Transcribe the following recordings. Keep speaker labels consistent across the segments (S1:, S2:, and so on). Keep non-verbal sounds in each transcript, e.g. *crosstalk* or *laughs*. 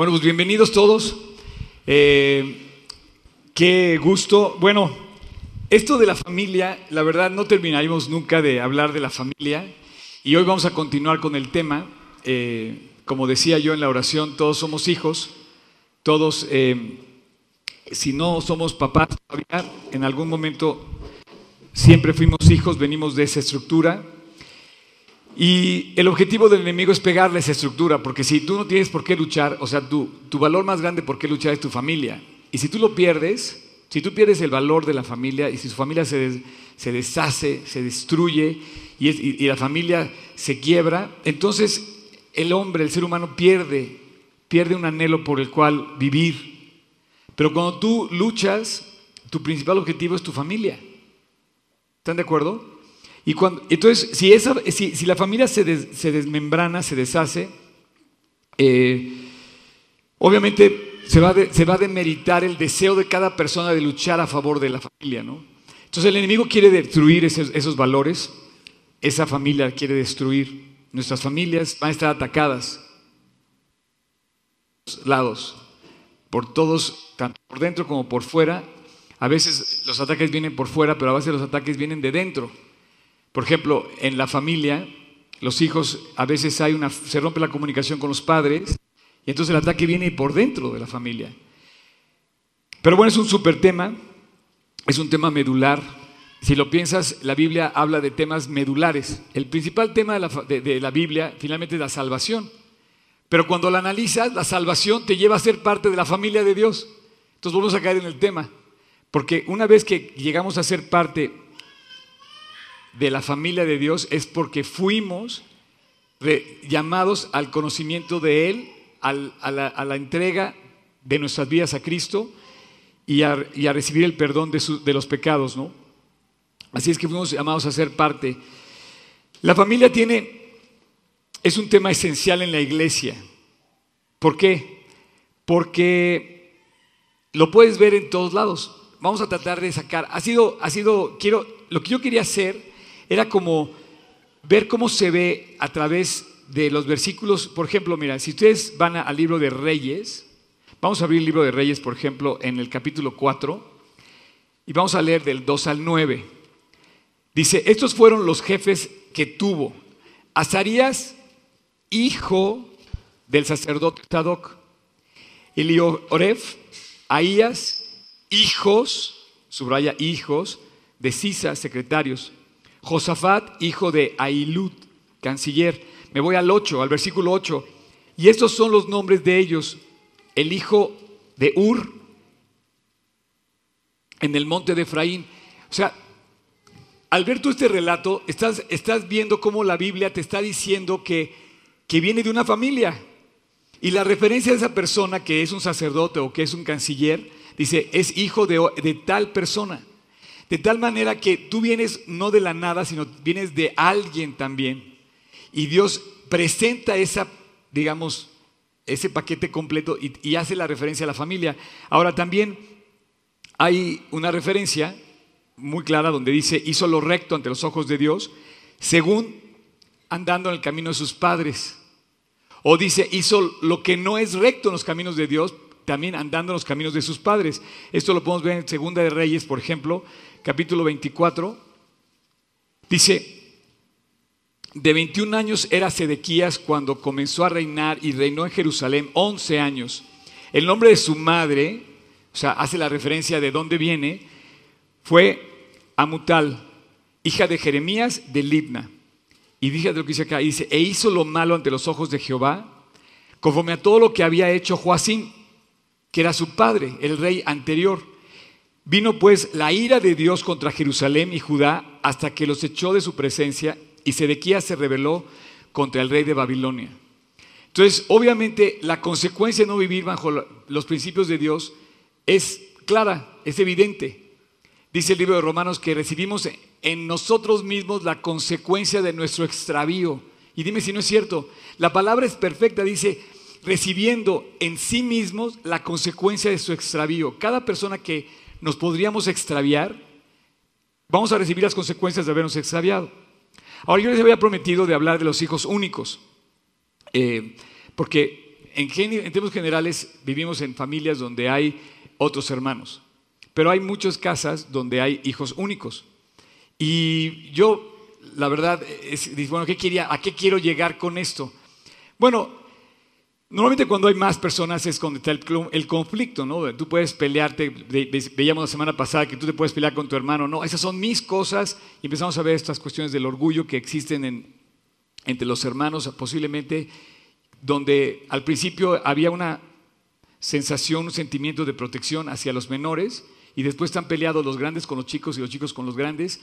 S1: Bueno, pues bienvenidos todos. Eh, qué gusto. Bueno, esto de la familia, la verdad no terminaremos nunca de hablar de la familia y hoy vamos a continuar con el tema. Eh, como decía yo en la oración, todos somos hijos, todos, eh, si no somos papás todavía, en algún momento siempre fuimos hijos, venimos de esa estructura. Y el objetivo del enemigo es pegarle esa estructura, porque si tú no tienes por qué luchar, o sea, tu, tu valor más grande por qué luchar es tu familia. Y si tú lo pierdes, si tú pierdes el valor de la familia y si su familia se, se deshace, se destruye y, y, la familia se quiebra, entonces el hombre, el ser humano pierde, pierde un anhelo por el cual vivir. Pero cuando tú luchas, tu principal objetivo es tu familia. ¿Están de acuerdo? Y cuando, entonces, si, esa, si, si la familia se, des, se, desmembrana, se deshace, eh, obviamente se va, de, se va, a demeritar el deseo de cada persona de luchar a favor de la familia, ¿no? Entonces el enemigo quiere destruir esos, esos valores, esa familia quiere destruir, nuestras familias van a estar atacadas lados, por todos, tanto por dentro como por fuera. A veces los ataques vienen por fuera, pero a veces los ataques vienen de dentro. Por ejemplo, en la familia, los hijos, a veces hay una, se rompe la comunicación con los padres y entonces el ataque viene por dentro de la familia. Pero bueno, es un súper tema, es un tema medular. Si lo piensas, la Biblia habla de temas medulares. El principal tema de la, de, la Biblia finalmente es la salvación. Pero cuando la analizas, la salvación te lleva a ser parte de la familia de Dios. Entonces vamos a caer en el tema. Porque una vez que llegamos a ser parte de la familia de Dios es porque fuimos llamados al conocimiento de Él, a, la, entrega de nuestras vidas a Cristo y a, recibir el perdón de, de, los pecados, ¿no? Así es que fuimos llamados a ser parte. La familia tiene, es un tema esencial en la iglesia. ¿Por qué? Porque lo puedes ver en todos lados. Vamos a tratar de sacar, ha sido, ha sido, quiero, lo que yo quería hacer era como ver cómo se ve a través de los versículos. Por ejemplo, mira, si ustedes van al libro de Reyes, vamos a abrir el libro de Reyes, por ejemplo, en el capítulo 4, y vamos a leer del 2 al 9. Dice, estos fueron los jefes que tuvo. Azarías, hijo del sacerdote Sadoc. Elioref, Ahías, hijos, subraya hijos, de Sisa, secretarios. Josafat, hijo de Ailud, canciller. Me voy al 8, al versículo 8. Y estos son los nombres de ellos. El hijo de Ur, en el monte de Efraín. O sea, al ver tú este relato, estás, estás viendo cómo la Biblia te está diciendo que, que viene de una familia. Y la referencia de esa persona que es un sacerdote o que es un canciller, dice, es hijo de, de tal persona. De tal manera que tú vienes no de la nada, sino vienes de alguien también. Y Dios presenta esa, digamos, ese paquete completo y, y, hace la referencia a la familia. Ahora también hay una referencia muy clara donde dice, hizo lo recto ante los ojos de Dios, según andando en el camino de sus padres. O dice, hizo lo que no es recto en los caminos de Dios, también andando en los caminos de sus padres. Esto lo podemos ver en Segunda de Reyes, por ejemplo, capítulo 24, dice, de 21 años era Sedequías cuando comenzó a reinar y reinó en Jerusalén 11 años. El nombre de su madre, o sea, hace la referencia de dónde viene, fue Amutal, hija de Jeremías de Libna. Y fíjate lo que dice acá, dice, e hizo lo malo ante los ojos de Jehová, conforme a todo lo que había hecho Joacín, que era su padre, el rey anterior. Vino pues la ira de Dios contra Jerusalén y Judá hasta que los echó de su presencia y Sedequías se rebeló contra el rey de Babilonia. Entonces, obviamente, la consecuencia de no vivir bajo los principios de Dios es clara, es evidente. Dice el libro de Romanos que recibimos en nosotros mismos la consecuencia de nuestro extravío. Y dime si no es cierto. La palabra es perfecta, dice, recibiendo en sí mismos la consecuencia de su extravío. Cada persona que nos podríamos extraviar, vamos a recibir las consecuencias de habernos extraviado. Ahora yo les había prometido de hablar de los hijos únicos, eh, porque en, términos generales vivimos en familias donde hay otros hermanos, pero hay muchas casas donde hay hijos únicos. Y yo, la verdad, es, bueno, ¿qué quería, ¿a qué quiero llegar con esto? Bueno, normalmente cuando hay más personas es cuando está el, conflicto, ¿no? Tú puedes pelearte, veíamos la semana pasada que tú te puedes pelear con tu hermano, no, esas son mis cosas y empezamos a ver estas cuestiones del orgullo que existen entre los hermanos, posiblemente donde al principio había una sensación, un sentimiento de protección hacia los menores y después están peleados los grandes con los chicos y los chicos con los grandes.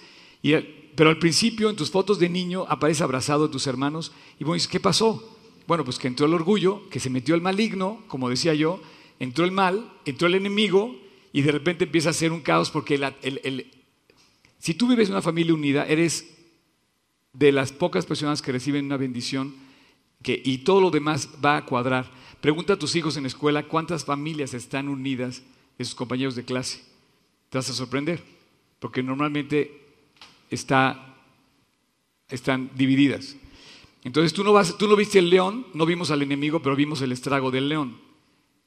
S1: pero al principio en tus fotos de niño aparece abrazado de tus hermanos y vos dices, ¿qué pasó? Bueno, pues que entró el orgullo, que se metió el maligno, como decía yo, entró el mal, entró el enemigo y de repente empieza a ser un caos porque si tú vives en una familia unida, eres de las pocas personas que reciben una bendición y todo lo demás va a cuadrar. Pregunta a tus hijos en la escuela cuántas familias están unidas de sus compañeros de clase. Te vas a sorprender, porque normalmente está, están divididas. Entonces tú no, vas, tú no viste el león, no vimos al enemigo, pero vimos el estrago del león.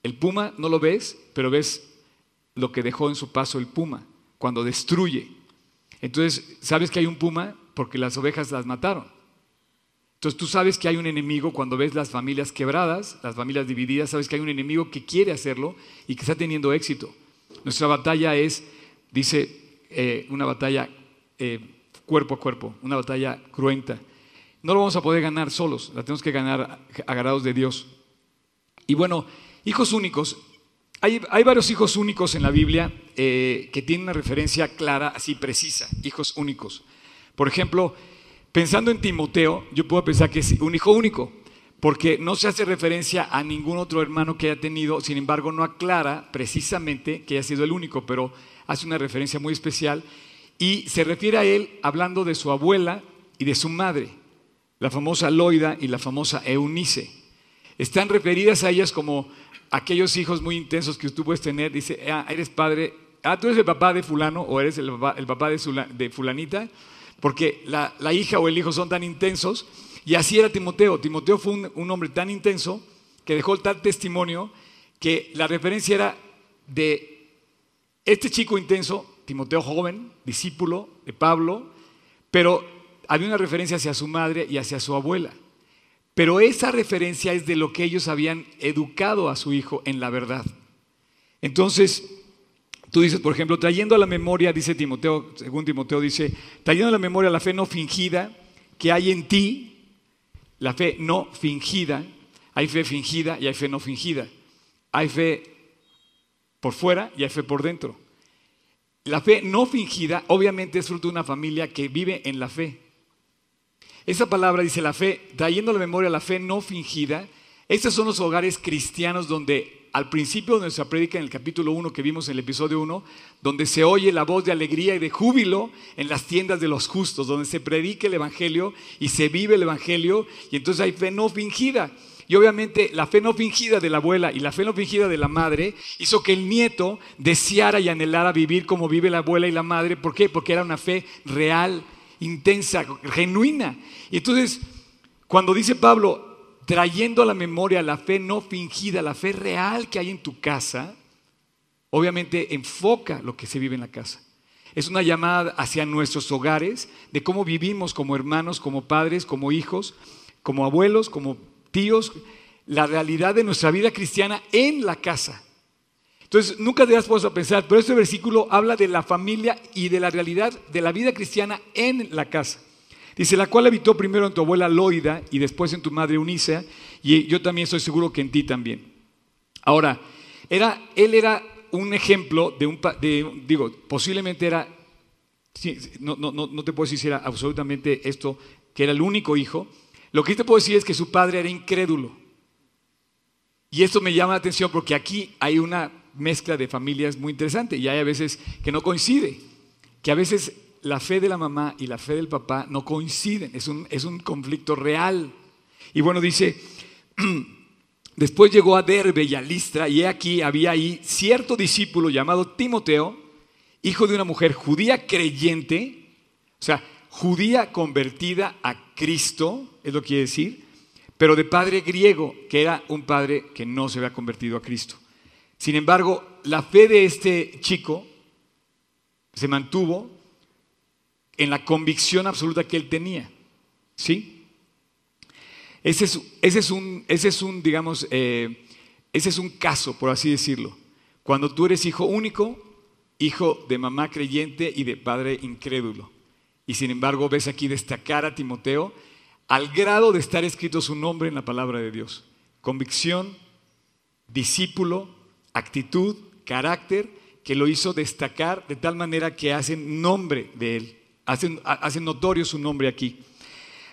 S1: El puma no lo ves, pero ves lo que dejó en su paso el puma, cuando destruye. Entonces, ¿sabes que hay un puma? Porque las ovejas las mataron. Entonces tú sabes que hay un enemigo cuando ves las familias quebradas, las familias divididas, sabes que hay un enemigo que quiere hacerlo y que está teniendo éxito. Nuestra batalla es, dice, eh, una batalla eh, cuerpo a cuerpo, una batalla cruenta. No lo vamos a poder ganar solos, la tenemos que ganar agarrados de Dios. Y bueno, hijos únicos. Hay, varios hijos únicos en la Biblia eh, que tienen una referencia clara, así precisa, hijos únicos. Por ejemplo, Pensando en Timoteo, yo puedo pensar que es un hijo único, porque no se hace referencia a ningún otro hermano que haya tenido, sin embargo no aclara precisamente que haya sido el único, pero hace una referencia muy especial y se refiere a él hablando de su abuela y de su madre, la famosa Loida y la famosa Eunice. Están referidas a ellas como aquellos hijos muy intensos que tú puedes tener. Dice, ah, eres padre, ah, tú eres el papá de fulano o eres el papá, de fulanita porque la, hija o el hijo son tan intensos. Y así era Timoteo. Timoteo fue un, hombre tan intenso que dejó tal testimonio que la referencia era de este chico intenso, Timoteo joven, discípulo de Pablo, pero había una referencia hacia su madre y hacia su abuela. Pero esa referencia es de lo que ellos habían educado a su hijo en la verdad. Entonces, Tú dices, por ejemplo, trayendo a la memoria, dice Timoteo, según Timoteo dice, trayendo a la memoria la fe no fingida que hay en ti, la fe no fingida, hay fe fingida y hay fe no fingida. Hay fe por fuera y hay fe por dentro. La fe no fingida obviamente es fruto de una familia que vive en la fe. Esa palabra dice la fe, trayendo a la memoria la fe no fingida, estos son los hogares cristianos donde al principio de nuestra prédica en el capítulo 1 que vimos en el episodio 1, donde se oye la voz de alegría y de júbilo en las tiendas de los justos, donde se predica el Evangelio y se vive el Evangelio, y entonces hay fe no fingida. Y obviamente la fe no fingida de la abuela y la fe no fingida de la madre hizo que el nieto deseara y anhelara vivir como vive la abuela y la madre. ¿Por qué? Porque era una fe real, intensa, genuina. Y entonces, cuando dice Pablo, trayendo a la memoria la fe no fingida, la fe real que hay en tu casa, obviamente enfoca lo que se vive en la casa. Es una llamada hacia nuestros hogares de cómo vivimos como hermanos, como padres, como hijos, como abuelos, como tíos, la realidad de nuestra vida cristiana en la casa. Entonces, nunca te das puesto a pensar, pero este versículo habla de la familia y de la realidad de la vida cristiana en la casa. Dice, la cual habitó primero en tu abuela Loida y después en tu madre Unisa, y yo también estoy seguro que en ti también. Ahora, era, él era un ejemplo de un, de, digo, posiblemente era, no, no, no te puedo decir si era absolutamente esto, que era el único hijo. Lo que te puedo decir es que su padre era incrédulo. Y esto me llama la atención porque aquí hay una mezcla de familias muy interesante y hay a veces que no coincide, que a veces la fe de la mamá y la fe del papá no coinciden, es un, es un conflicto real. Y bueno, dice, *clears throat* después llegó a Derbe y a Listra, y aquí había ahí cierto discípulo llamado Timoteo, hijo de una mujer judía creyente, o sea, judía convertida a Cristo, es lo que quiere decir, pero de padre griego, que era un padre que no se había convertido a Cristo. Sin embargo, la fe de este chico se mantuvo en la convicción absoluta que él tenía. ¿Sí? Ese es, ese es, un, ese es un, digamos, eh, ese es un caso, por así decirlo. Cuando tú eres hijo único, hijo de mamá creyente y de padre incrédulo. Y sin embargo ves aquí destacar a Timoteo al grado de estar escrito su nombre en la palabra de Dios. Convicción, discípulo, actitud, carácter, que lo hizo destacar de tal manera que hacen nombre de él, hacen, hacen notorio su nombre aquí.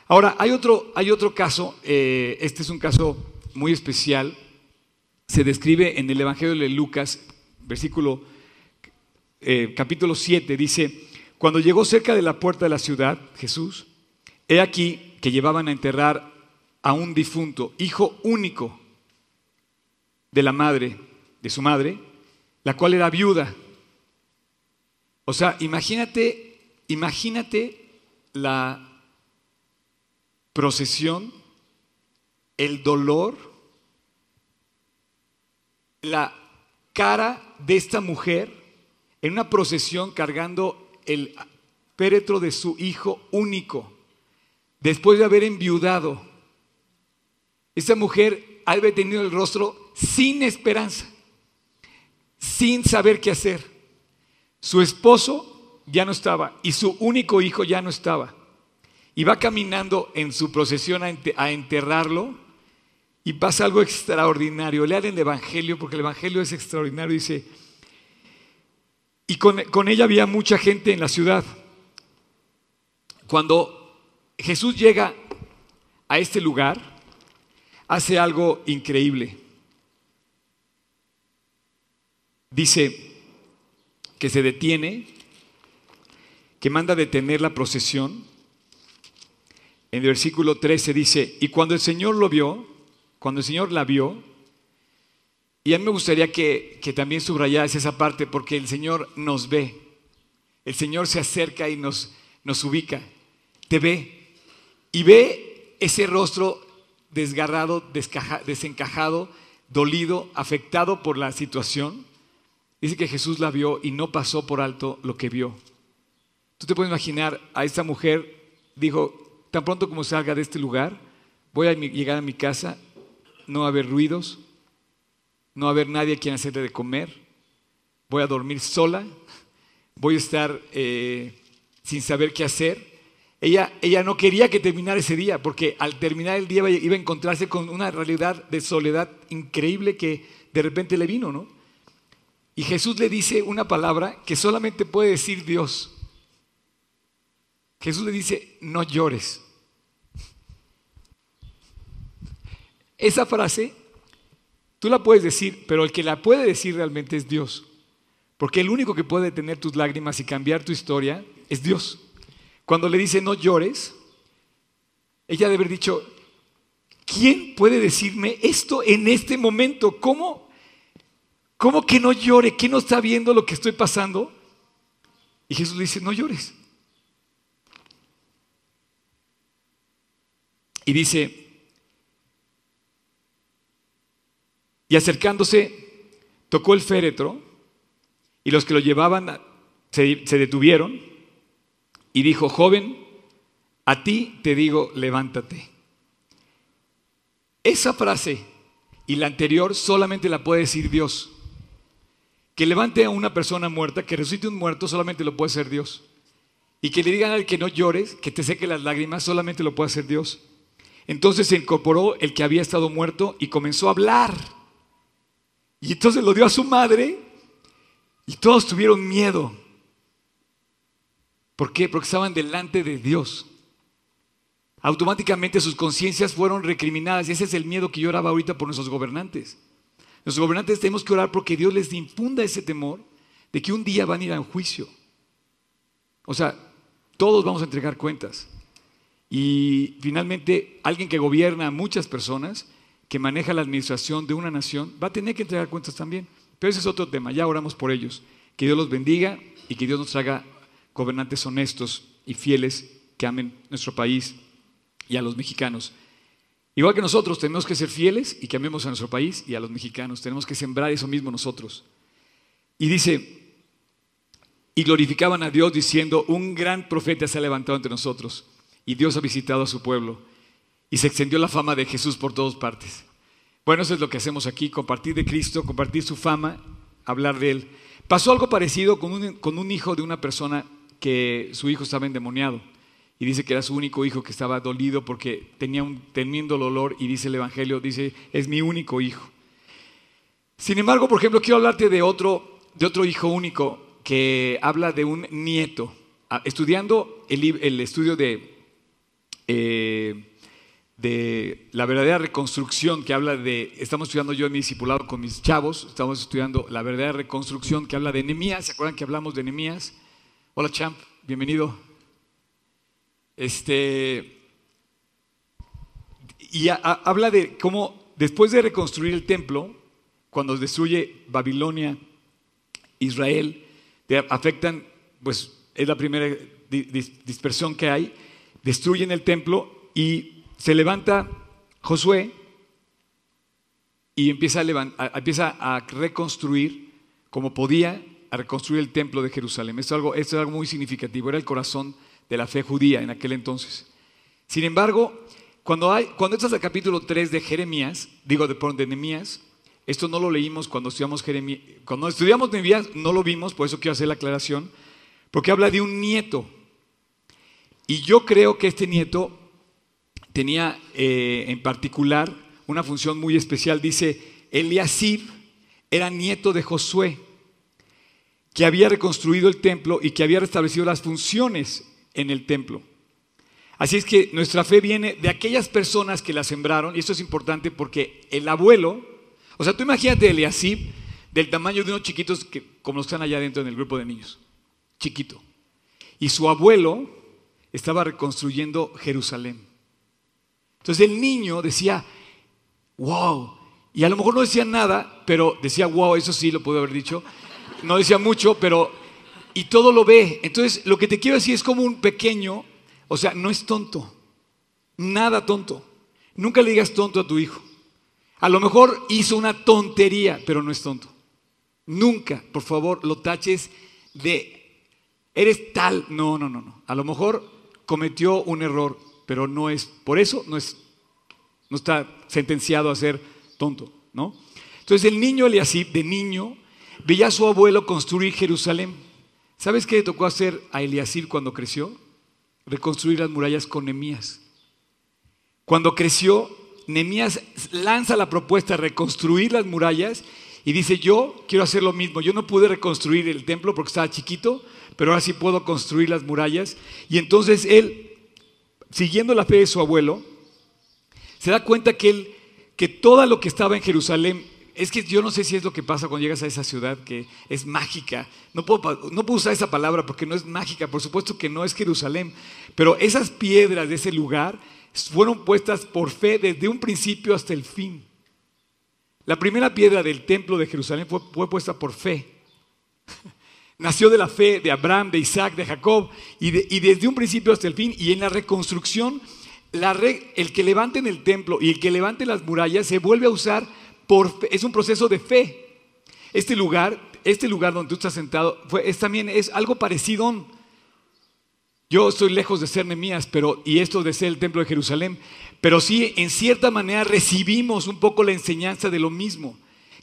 S1: Ahora, hay otro, hay otro caso, eh, este es un caso muy especial, se describe en el Evangelio de Lucas, versículo, eh, capítulo 7, dice, cuando llegó cerca de la puerta de la ciudad, Jesús, he aquí que llevaban a enterrar a un difunto, hijo único de la madre, de su madre, la cual era viuda. O sea, imagínate, imagínate la procesión, el dolor, la cara de esta mujer en una procesión cargando el péretro de su hijo único después de haber enviudado, esa mujer había tenido el rostro sin esperanza, sin saber qué hacer. Su esposo ya no estaba y su único hijo ya no estaba. Y va caminando en su procesión a enterrarlo y pasa algo extraordinario. Lean el Evangelio porque el Evangelio es extraordinario. Dice, y con, con ella había mucha gente en la ciudad. Cuando Jesús llega a este lugar, hace algo increíble. Dice que se detiene, que manda detener la procesión. En el versículo 13 dice, y cuando el Señor lo vio, cuando el Señor la vio, y a mí me gustaría que, que también subrayas esa parte porque el Señor nos ve, el Señor se acerca y nos, nos ubica, te ve, y ve ese rostro desgarrado, desencajado, dolido, afectado por la situación. Dice que Jesús la vio y no pasó por alto lo que vio. Tú te puedes imaginar a esta mujer, dijo, tan pronto como salga de este lugar, voy a llegar a mi casa, no va a haber ruidos, no va a haber nadie a quien hacerle de comer, voy a dormir sola, voy a estar eh, sin saber qué hacer ella, ella no quería que terminara ese día, porque al terminar el día iba a encontrarse con una realidad de soledad increíble que de repente le vino, ¿no? Y Jesús le dice una palabra que solamente puede decir Dios. Jesús le dice, no llores. Esa frase tú la puedes decir, pero el que la puede decir realmente es Dios. Porque el único que puede detener tus lágrimas y cambiar tu historia es Dios. Cuando le dice no llores, ella debe haber dicho, ¿quién puede decirme esto en este momento? ¿Cómo? ¿Cómo que no llore? ¿Quién no está viendo lo que estoy pasando? Y Jesús le dice, no llores. Y dice, y acercándose, tocó el féretro y los que lo llevaban se, se detuvieron y dijo, joven, a ti te digo, levántate. Esa frase y la anterior solamente la puede decir Dios. Que levante a una persona muerta, que resucite un muerto, solamente lo puede hacer Dios. Y que le digan al que no llores, que te seque las lágrimas, solamente lo puede hacer Dios. Entonces se incorporó el que había estado muerto y comenzó a hablar. Y entonces lo dio a su madre y todos tuvieron miedo. ¿Por qué? Porque estaban delante de Dios. Automáticamente sus conciencias fueron recriminadas y ese es el miedo que yo oraba ahorita por nuestros gobernantes. Nuestros gobernantes tenemos que orar porque Dios les infunda ese temor de que un día van a ir a un juicio. O sea, todos vamos a entregar cuentas. Y finalmente, alguien que gobierna a muchas personas, que maneja la administración de una nación, va a tener que entregar cuentas también. Pero ese es otro tema, ya oramos por ellos. Que Dios los bendiga y que Dios nos haga gobernantes honestos y fieles que amen nuestro país y a los mexicanos. Igual que nosotros tenemos que ser fieles y que amemos a nuestro país y a los mexicanos. Tenemos que sembrar eso mismo nosotros. Y dice, y glorificaban a Dios diciendo, un gran profeta se ha levantado entre nosotros y Dios ha visitado a su pueblo y se extendió la fama de Jesús por todas partes. Bueno, eso es lo que hacemos aquí, compartir de Cristo, compartir su fama, hablar de Él. Pasó algo parecido con un, con un hijo de una persona que su hijo estaba endemoniado y dice que era su único hijo que estaba dolido porque tenía un tremendo dolor y dice el Evangelio, dice, es mi único hijo. Sin embargo, por ejemplo, quiero hablarte de otro, de otro hijo único que habla de un nieto. Ah, estudiando el, estudio de, eh, de la verdadera reconstrucción que habla de, estamos estudiando yo en mi discipulado con mis chavos, estamos estudiando la verdadera reconstrucción que habla de Nehemías, ¿se acuerdan que hablamos de Nehemías? Hola champ, bienvenido. Este, y habla de cómo después de reconstruir el templo, cuando destruye Babilonia, Israel, afectan, pues es la primera dispersión que hay, destruyen el templo y se levanta Josué y empieza a, empieza a reconstruir como podía, a reconstruir el templo de Jerusalén. Esto es, algo, esto es algo muy significativo, era el corazón de la fe judía en aquel entonces. Sin embargo, cuando, hay, estás al capítulo 3 de Jeremías, digo de, de Nehemías, esto no lo leímos cuando estudiamos Jeremías, cuando estudiamos Nehemías no lo vimos, por eso quiero hacer la aclaración, porque habla de un nieto. Y yo creo que este nieto tenía eh, en particular una función muy especial. Dice, Eliasib era nieto de Josué, que había reconstruido el templo y que había restablecido las funciones en el templo. Así es que nuestra fe viene de aquellas personas que la sembraron, y esto es importante porque el abuelo, o sea, tú imagínate Eliasib del tamaño de unos chiquitos que, como están allá dentro en el grupo de niños, chiquito. Y su abuelo estaba reconstruyendo Jerusalén. Entonces el niño decía, wow, y a lo mejor no decía nada, pero decía, wow, eso sí lo puedo haber dicho. No decía mucho, pero y todo lo ve. Entonces, lo que te quiero decir es como un pequeño, o sea, no es tonto, nada tonto. Nunca le digas tonto a tu hijo. A lo mejor hizo una tontería, pero no es tonto. Nunca, por favor, lo taches de, eres tal. No, no, no, no. A lo mejor cometió un error, pero no es, por eso no es, no está sentenciado a ser tonto, ¿no? Entonces el niño Eliasib, de niño, veía a su abuelo construir Jerusalén. ¿Sabes qué le tocó hacer a Eliasib cuando creció? Reconstruir las murallas con Nemías. Cuando creció, Nemías lanza la propuesta de reconstruir las murallas y dice, yo quiero hacer lo mismo. Yo no pude reconstruir el templo porque estaba chiquito, pero ahora sí puedo construir las murallas. Y entonces él, siguiendo la fe de su abuelo, se da cuenta que, él, que todo lo que estaba en Jerusalén es que yo no sé si es lo que pasa cuando llegas a esa ciudad que es mágica. No puedo, usar esa palabra porque no es mágica, por supuesto que no es Jerusalén, pero esas piedras de ese lugar fueron puestas por fe desde un principio hasta el fin. La primera piedra del templo de Jerusalén fue, puesta por fe. *laughs* Nació de la fe de Abraham, de Isaac, de Jacob, y, desde un principio hasta el fin, y en la reconstrucción, el que levante en el templo y el que levante las murallas se vuelve a usar es un proceso de fe. Este lugar, este lugar donde tú estás sentado, es también es algo parecido. Yo estoy lejos de ser Nemías, pero y esto de ser el templo de Jerusalén, pero sí en cierta manera recibimos un poco la enseñanza de lo mismo,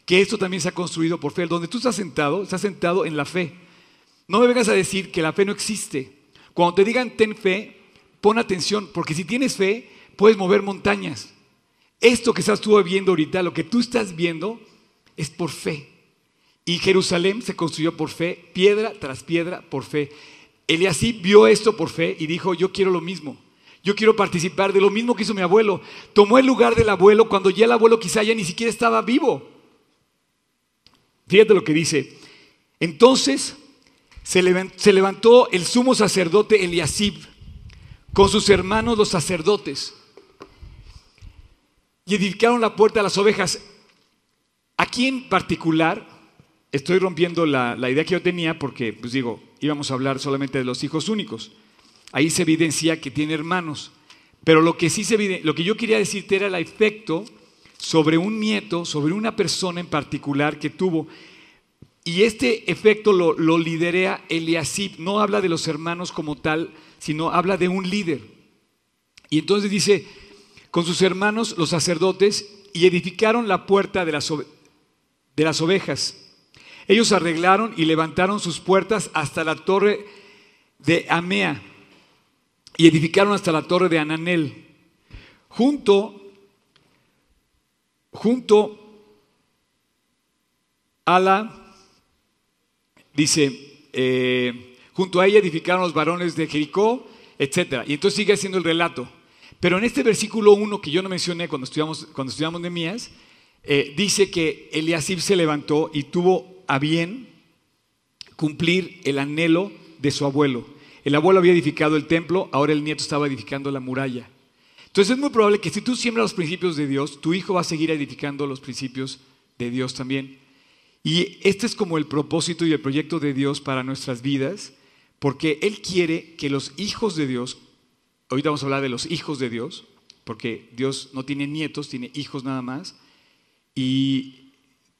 S1: que esto también se ha construido por fe. Donde tú estás sentado, estás sentado en la fe. No me vengas a decir que la fe no existe. Cuando te digan ten fe, pon atención, porque si tienes fe, puedes mover montañas. Esto que estás tú viendo ahorita, lo que tú estás viendo, es por fe. Y Jerusalén se construyó por fe, piedra tras piedra por fe. Eliasí vio esto por fe y dijo, yo quiero lo mismo. Yo quiero participar de lo mismo que hizo mi abuelo. Tomó el lugar del abuelo cuando ya el abuelo quizá ya ni siquiera estaba vivo. Fíjate lo que dice. Entonces se levantó el sumo sacerdote Eliasib con sus hermanos los sacerdotes y edificaron la puerta a las ovejas. Aquí en particular, estoy rompiendo la, idea que yo tenía porque, pues digo, íbamos a hablar solamente de los hijos únicos. Ahí se evidencia que tiene hermanos. Pero lo que sí se lo que yo quería decirte era el efecto sobre un nieto, sobre una persona en particular que tuvo. Y este efecto lo, lo liderea Eliasib. No habla de los hermanos como tal, sino habla de un líder. Y entonces dice, con sus hermanos los sacerdotes, y edificaron la puerta de las, de las ovejas. Ellos arreglaron y levantaron sus puertas hasta la torre de Amea y edificaron hasta la torre de Ananel. Junto, junto a la, dice, eh, junto a ella edificaron los varones de Jericó, etc. Y entonces sigue haciendo el relato. Pero en este versículo 1 que yo no mencioné cuando estudiamos, cuando estudiamos Nehemías, eh, dice que Eliasib se levantó y tuvo a bien cumplir el anhelo de su abuelo. El abuelo había edificado el templo, ahora el nieto estaba edificando la muralla. Entonces es muy probable que si tú siembras los principios de Dios, tu hijo va a seguir edificando los principios de Dios también. Y este es como el propósito y el proyecto de Dios para nuestras vidas, porque Él quiere que los hijos de Dios, ahorita vamos a hablar de los hijos de Dios, porque Dios no tiene nietos, tiene hijos nada más, y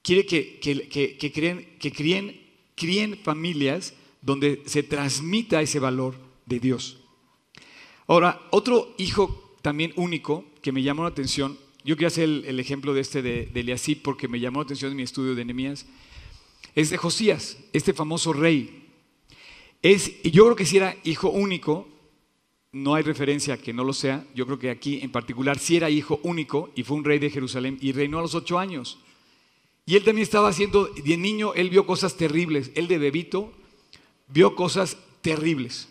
S1: quiere que, que, creen, que críen, críen familias donde se transmita ese valor de Dios. Ahora, otro hijo también único que me llamó la atención, yo quería hacer el, ejemplo de este de, de porque me llamó la atención en mi estudio de Nehemías, es de Josías, este famoso rey. Es, yo creo que si era hijo único, no hay referencia que no lo sea, yo creo que aquí en particular si era hijo único y fue un rey de Jerusalén y reinó a los ocho años. Y él también estaba haciendo, de niño él vio cosas terribles, él de bebito vio cosas terribles.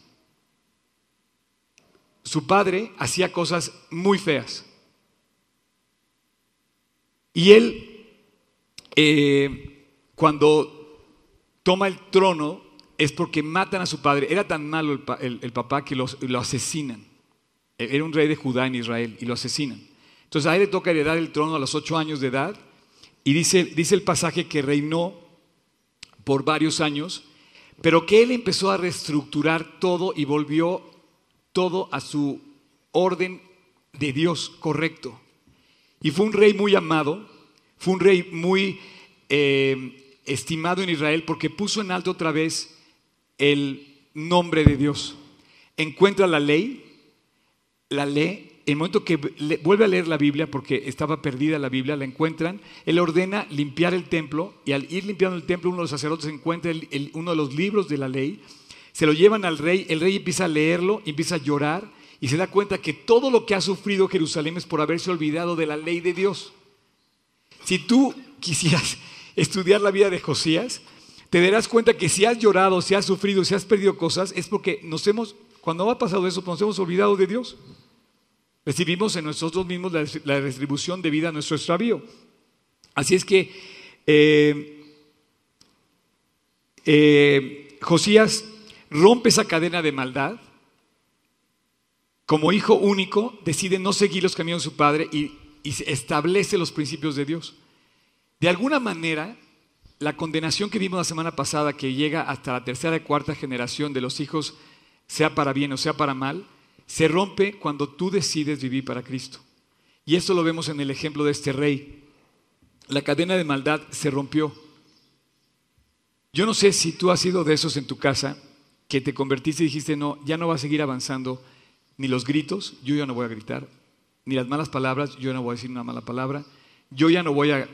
S1: Su padre hacía cosas muy feas. Y él, eh, cuando toma el trono, es porque matan a su padre. Era tan malo el, papá que lo asesinan. E-, era un rey de Judá en Israel y lo asesinan. Entonces a él le toca heredar el trono a los ocho años de edad. Y dice, dice el pasaje que reinó por varios años pero que él empezó a reestructurar todo y volvió todo a su orden de Dios correcto. Y fue un rey muy amado, fue un rey muy eh, estimado en Israel porque puso en alto otra vez el nombre de Dios. Encuentra la ley, la ley el momento que vuelve a leer la Biblia, porque estaba perdida la Biblia, la encuentran, él ordena limpiar el templo y al ir limpiando el templo uno de los sacerdotes encuentra uno de los libros de la ley, se lo llevan al rey, el rey empieza a leerlo, empieza a llorar y se da cuenta que todo lo que ha sufrido Jerusalén es por haberse olvidado de la ley de Dios. Si tú quisieras *laughs* estudiar la vida de Josías, te darás cuenta que si has llorado, si has sufrido, si has perdido cosas, es porque nos hemos, cuando ha pasado eso, nos hemos olvidado de Dios. Recibimos en nosotros mismos la, retribución debida a nuestro extravío. Así es que eh, eh, Josías rompe esa cadena de maldad. Como hijo único, decide no seguir los caminos de su padre y, y establece los principios de Dios. De alguna manera, la condenación que vimos la semana pasada, que llega hasta la tercera y cuarta generación de los hijos, sea para bien o sea para mal, se rompe cuando tú decides vivir para Cristo. Y esto lo vemos en el ejemplo de este rey. La cadena de maldad se rompió. Yo no sé si tú has sido de esos en tu casa que te convertiste y dijiste, no, ya no va a seguir avanzando ni los gritos, yo ya no voy a gritar, ni las malas palabras, yo no voy a decir una mala palabra, yo ya no voy a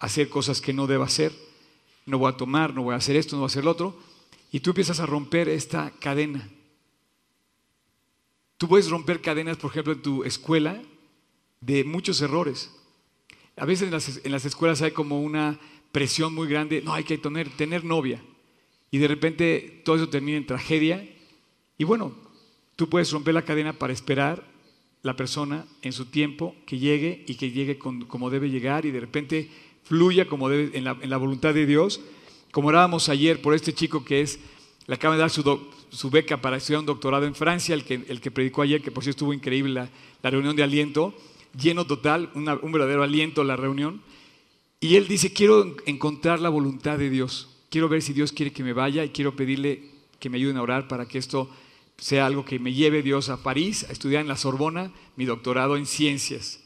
S1: hacer cosas que no debo hacer, no voy a tomar, no voy a hacer esto, no voy a hacer lo otro, y tú empiezas a romper esta cadena. Tú puedes romper cadenas, por ejemplo, en tu escuela de muchos errores. A veces en las, escuelas hay como una presión muy grande, no, hay que tener, novia. Y de repente todo eso termina en tragedia. Y bueno, tú puedes romper la cadena para esperar la persona en su tiempo que llegue y que llegue como debe llegar y de repente fluya como debe en la, voluntad de Dios. Como orábamos ayer por este chico que es, le acaba de dar su, beca para estudiar un doctorado en Francia, el que, el que predicó ayer, que por cierto estuvo increíble la, reunión de aliento, lleno total, un verdadero aliento la reunión. Y él dice, quiero encontrar la voluntad de Dios, quiero ver si Dios quiere que me vaya y quiero pedirle que me ayuden a orar para que esto sea algo que me lleve Dios a París a estudiar en la Sorbona mi doctorado en ciencias.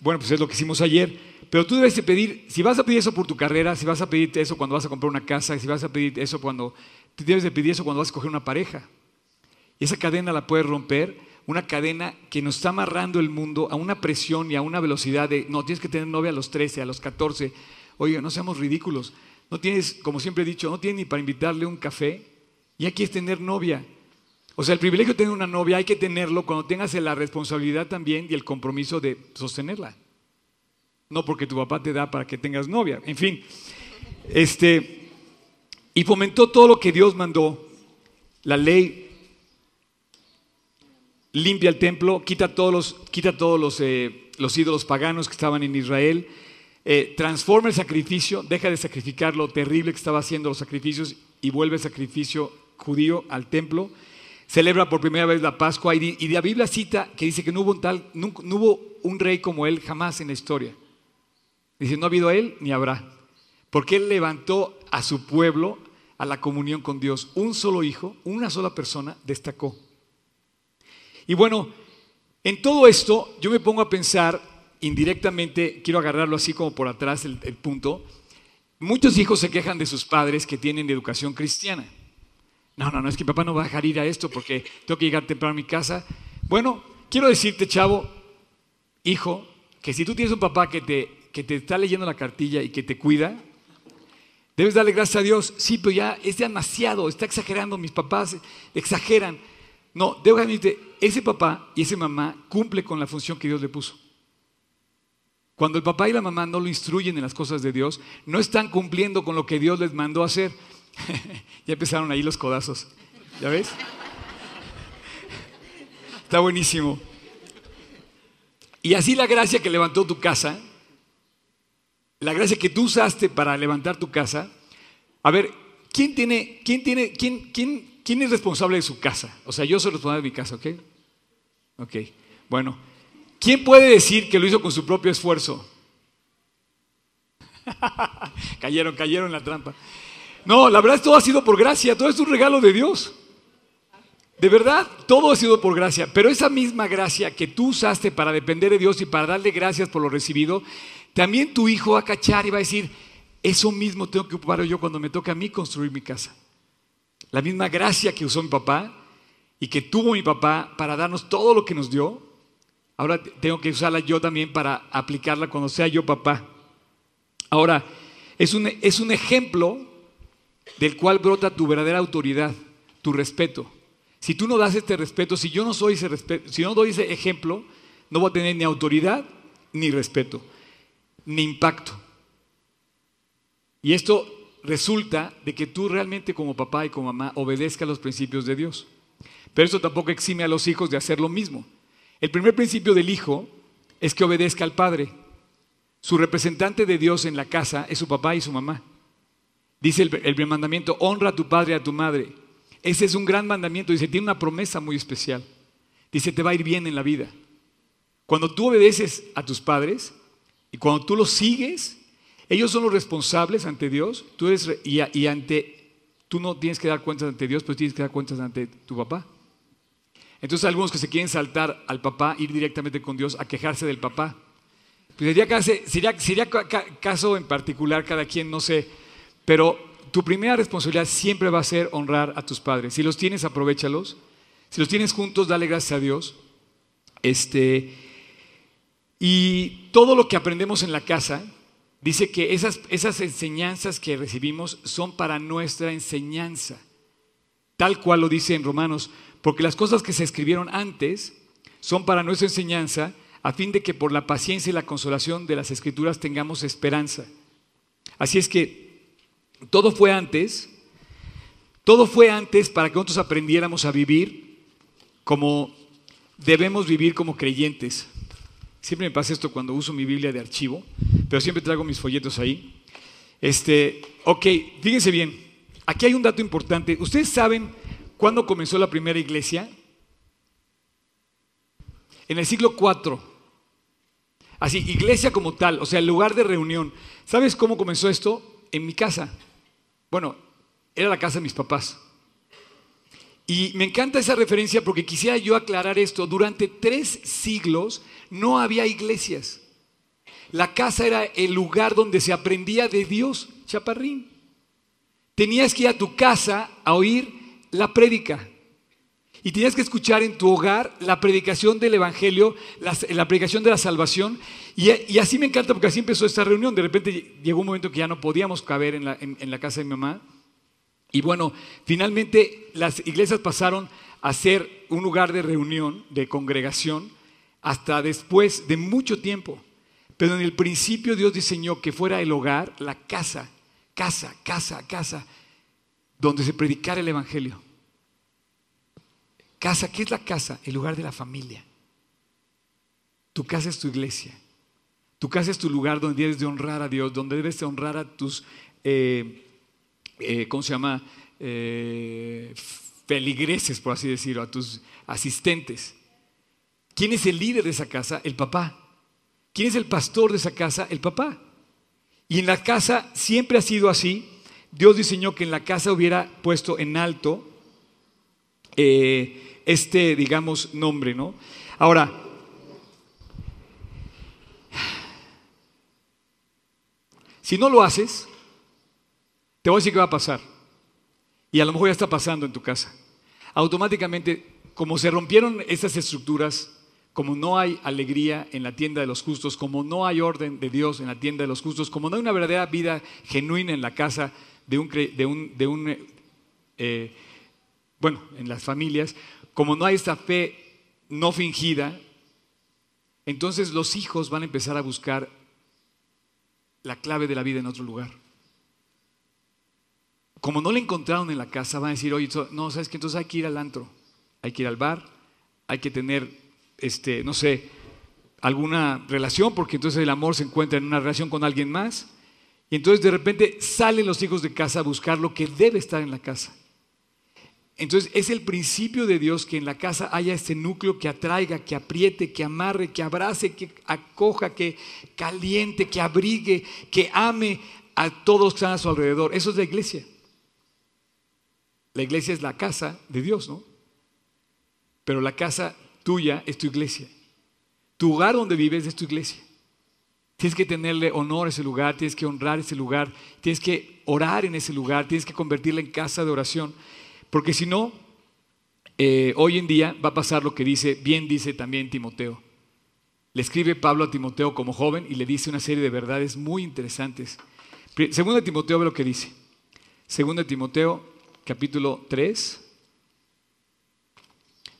S1: Bueno, pues es lo que hicimos ayer. Pero tú debes de pedir, si vas a pedir eso por tu carrera, si vas a pedir eso cuando vas a comprar una casa, si vas a pedir eso cuando, tú debes de pedir eso cuando vas a escoger una pareja. Y esa cadena la puedes romper, una cadena que nos está amarrando el mundo a una presión y a una velocidad de, no, tienes que tener novia a los 13, a los 14. Oiga, no seamos ridículos. No tienes, como siempre he dicho, no tienes ni para invitarle un café. Y aquí es tener novia. O sea, el privilegio de tener una novia hay que tenerlo cuando tengas la responsabilidad también y el compromiso de sostenerla. No porque tu papá te da para que tengas novia. En fin, este, y fomentó todo lo que Dios mandó. La ley limpia el templo, quita todos los, quita todos los, eh, los ídolos paganos que estaban en Israel, eh, transforma el sacrificio, deja de sacrificar lo terrible que estaba haciendo los sacrificios y vuelve el sacrificio judío al templo celebra por primera vez la Pascua y, y la Biblia cita que dice que no hubo, un tal, no, hubo un rey como él jamás en la historia. Dice, no ha habido él ni habrá. Porque él levantó a su pueblo a la comunión con Dios. Un solo hijo, una sola persona destacó. Y bueno, en todo esto yo me pongo a pensar indirectamente, quiero agarrarlo así como por atrás el punto, muchos hijos se quejan de sus padres que tienen educación cristiana. No, no, no, es que papá no va a dejar ir a esto porque tengo que llegar temprano a mi casa. Bueno, quiero decirte, chavo, hijo, que si tú tienes un papá que te, que te está leyendo la cartilla y que te cuida, debes darle gracias a Dios. Sí, pero ya es demasiado, está exagerando, mis papás exageran. No, debo decirte, ese papá y esa mamá cumple con la función que Dios le puso. Cuando el papá y la mamá no lo instruyen en las cosas de Dios, no están cumpliendo con lo que Dios les mandó hacer. *laughs* ya empezaron ahí los codazos. ¿Ya ves? Está buenísimo. Y así la gracia que levantó tu casa, la gracia que tú usaste para levantar tu casa, a ver, ¿quién tiene, quién tiene, quién, quién, quién es responsable de su casa? O sea, yo soy responsable de mi casa, ¿ok? Ok, bueno. ¿Quién puede decir que lo hizo con su propio esfuerzo? *laughs* cayeron, cayeron en la trampa. No, la verdad todo ha sido por gracia, todo es un regalo de Dios. De verdad, todo ha sido por gracia, pero esa misma gracia que tú usaste para depender de Dios y para darle gracias por lo recibido, también tu hijo va a cachar y va a decir, eso mismo tengo que ocupar yo cuando me toca a mí construir mi casa. La misma gracia que usó mi papá y que tuvo mi papá para darnos todo lo que nos dio, ahora tengo que usarla yo también para aplicarla cuando sea yo papá. Ahora, es un, es un ejemplo del cual brota tu verdadera autoridad, tu respeto. Si tú no das este respeto, si yo no soy ese respeto, si no doy ese ejemplo, no voy a tener ni autoridad, ni respeto, ni impacto. Y esto resulta de que tú realmente como papá y como mamá obedezcas los principios de Dios. Pero eso tampoco exime a los hijos de hacer lo mismo. El primer principio del hijo es que obedezca al padre. Su representante de Dios en la casa es su papá y su mamá. Dice el, el mandamiento, honra a tu padre y a tu madre. Ese es un gran mandamiento. Dice, tiene una promesa muy especial. Dice, te va a ir bien en la vida. Cuando tú obedeces a tus padres y cuando tú los sigues, ellos son los responsables ante Dios. Tú eres, y, ante, tú no tienes que dar cuentas ante Dios, pero tienes que dar cuentas ante tu papá. Entonces algunos que se quieren saltar al papá, ir directamente con Dios a quejarse del papá. Pues sería, sería, sería caso en particular, cada quien, no sé, pero tu primera responsabilidad siempre va a ser honrar a tus padres. Si los tienes, aprovechalos. Si los tienes juntos, dale gracias a Dios. Este, y todo lo que aprendemos en la casa, dice que esas, enseñanzas que recibimos son para nuestra enseñanza. Tal cual lo dice en Romanos, porque las cosas que se escribieron antes son para nuestra enseñanza, a fin de que por la paciencia y la consolación de las escrituras tengamos esperanza. Así es que todo fue antes, todo fue antes para que nosotros aprendiéramos a vivir como debemos vivir como creyentes. Siempre me pasa esto cuando uso mi Biblia de archivo, pero siempre traigo mis folletos ahí. Este, ok, fíjense bien, aquí hay un dato importante. ¿Ustedes saben cuándo comenzó la primera iglesia? En el siglo IV. Así, iglesia como tal, o sea, el lugar de reunión. ¿Sabes cómo comenzó esto? En mi casa. Bueno, era la casa de mis papás. Y me encanta esa referencia porque quisiera yo aclarar esto. Durante tres siglos no había iglesias. La casa era el lugar donde se aprendía de Dios, chaparrín. Tenías que ir a tu casa a oír la prédica. Y tenías que escuchar en tu hogar la predicación del Evangelio, la, predicación de la salvación. Y, así me encanta porque así empezó esta reunión. De repente llegó un momento que ya no podíamos caber en la, en la casa de mi mamá. Y bueno, finalmente las iglesias pasaron a ser un lugar de reunión, de congregación, hasta después de mucho tiempo. Pero en el principio Dios diseñó que fuera el hogar, la casa, casa, casa, casa, donde se predicara el Evangelio. Casa, ¿qué es la casa? El lugar de la familia. Tu casa es tu iglesia. Tu casa es tu lugar donde debes de honrar a Dios, donde debes de honrar a tus, eh, eh, ¿cómo se llama? Eh, feligreses, por así decirlo, a tus asistentes. ¿Quién es el líder de esa casa? El papá. ¿Quién es el pastor de esa casa? El papá. Y en la casa siempre ha sido así. Dios diseñó que en la casa hubiera puesto en alto este, digamos, nombre, ¿no? Ahora, si no lo haces, te voy a decir qué va a pasar. Y a lo mejor ya está pasando en tu casa. Automáticamente, como se rompieron esas estructuras, como no hay alegría en la tienda de los justos, como no hay orden de Dios en la tienda de los justos, como no hay una verdadera vida genuina en la casa de un, de eh, bueno, en las familias, como no hay esta fe no fingida, entonces los hijos van a empezar a buscar la clave de la vida en otro lugar. Como no la encontraron en la casa, van a decir, oye, no, ¿sabes qué? Entonces hay que ir al antro, hay que ir al bar, hay que tener, este, no sé, alguna relación, porque entonces el amor se encuentra en una relación con alguien más. Y entonces de repente salen los hijos de casa a buscar lo que debe estar en la casa. Entonces es el principio de Dios que en la casa haya este núcleo que atraiga, que apriete, que amarre, que abrace, que acoja, que caliente, que abrigue, que ame a todos los que están a su alrededor. Eso es la iglesia. La iglesia es la casa de Dios, ¿no? Pero la casa tuya es tu iglesia. Tu hogar donde vives es tu iglesia. Tienes que tenerle honor a ese lugar, tienes que honrar ese lugar, tienes que orar en ese lugar, tienes que convertirla en casa de oración. Porque si no, eh, hoy en día va a pasar lo que dice, bien dice también Timoteo. Le escribe Pablo a Timoteo como joven y le dice una serie de verdades muy interesantes. Segundo de Timoteo ve lo que dice. Segundo de Timoteo, capítulo 3,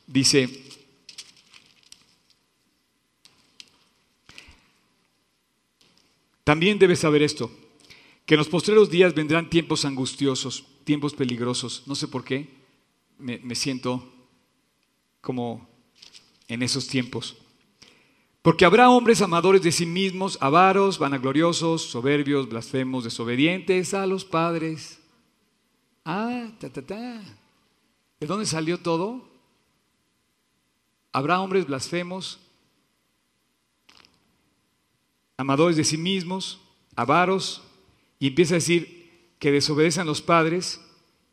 S1: dice, también debes saber esto, que en los postreros días vendrán tiempos angustiosos tiempos peligrosos. No sé por qué, me, siento como en esos tiempos. Porque habrá hombres amadores de sí mismos, avaros, vanagloriosos, soberbios, blasfemos, desobedientes a los padres. Ah, ta, ta, ta. ¿De dónde salió todo? Habrá hombres blasfemos, amadores de sí mismos, avaros, y empieza a decir, que desobedecen a los padres,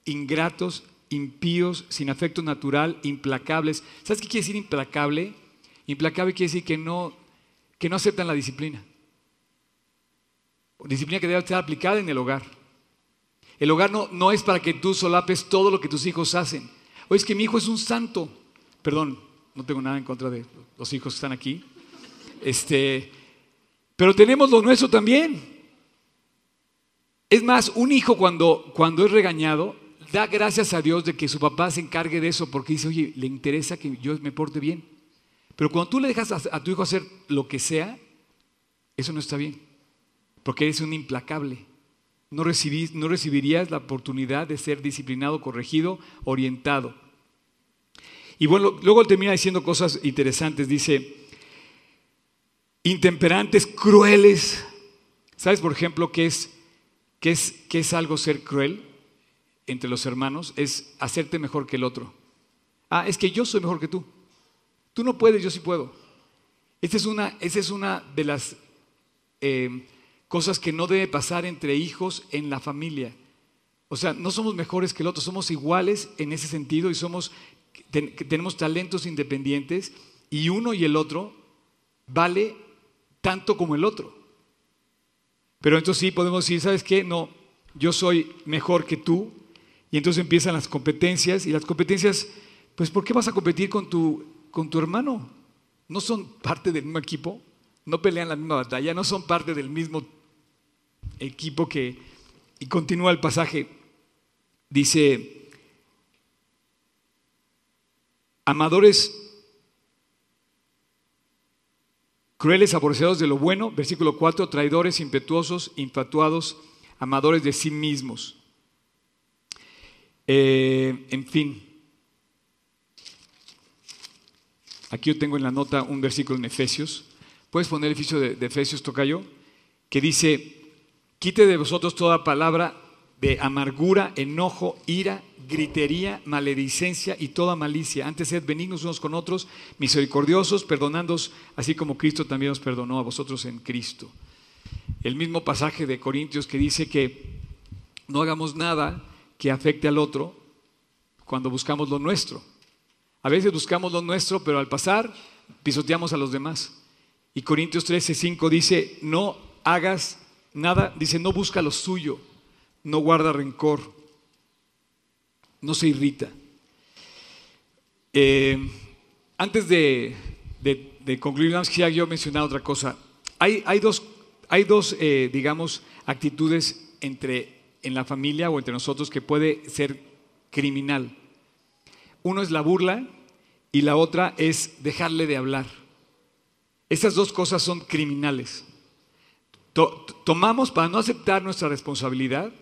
S1: ingratos, impíos, sin afecto natural, implacables. ¿Sabes qué quiere decir implacable? Implacable quiere decir que no, que no aceptan la disciplina. Disciplina que debe estar aplicada en el hogar. El hogar no, no es para que tú solapes todo lo que tus hijos hacen. O es que mi hijo es un santo. Perdón, no tengo nada en contra de los hijos que están aquí. Este, pero tenemos lo nuestro también. Es más, un hijo cuando, cuando es regañado, da gracias a Dios de que su papá se encargue de eso porque dice, oye, le interesa que yo me porte bien. Pero cuando tú le dejas a, tu hijo hacer lo que sea, eso no está bien, porque eres un implacable. No, no recibirías la oportunidad de ser disciplinado, corregido, orientado. Y bueno, luego termina diciendo cosas interesantes. Dice, intemperantes, crueles. ¿Sabes, por ejemplo, qué es ¿Qué es, es algo ser cruel entre los hermanos? Es hacerte mejor que el otro. Ah, es que yo soy mejor que tú. Tú no puedes, yo sí puedo. Esta es una, es una de las eh, cosas que no debe pasar entre hijos en la familia. O sea, no somos mejores que el otro, somos iguales en ese sentido y somos, tenemos talentos independientes y uno y el otro vale tanto como el otro. Pero entonces sí podemos decir, ¿sabes qué? No, yo soy mejor que tú. Y entonces empiezan las competencias y las competencias, pues ¿por qué vas a competir con tu, con tu hermano? ¿No son parte del mismo equipo? ¿No pelean la misma batalla? ¿No son parte del mismo equipo que... Y continúa el pasaje. Dice, amadores crueles, aborrecidos de lo bueno, versículo 4, traidores, impetuosos, infatuados, amadores de sí mismos. Eh, en fin, aquí yo tengo en la nota un versículo en Efesios. ¿Puedes poner el de, de Efesios, Tocayo? Que dice, quite de vosotros toda palabra de amargura, enojo, ira, gritería, maledicencia y toda malicia. Antes sed benignos unos con otros, misericordiosos, perdonándoos, así como Cristo también os perdonó a vosotros en Cristo. El mismo pasaje de Corintios que dice que no hagamos nada que afecte al otro cuando buscamos lo nuestro. A veces buscamos lo nuestro, pero al pasar pisoteamos a los demás. Y Corintios 13, 5 dice, no hagas nada, dice, no busca lo suyo no guarda rencor, no se irrita. Eh, antes de, concluir, quisiera yo mencionar otra cosa. Hay, dos, hay dos eh, digamos, actitudes entre, en la familia o entre nosotros que puede ser criminal. Uno es la burla y la otra es dejarle de hablar. Estas dos cosas son criminales. tomamos para no aceptar nuestra responsabilidad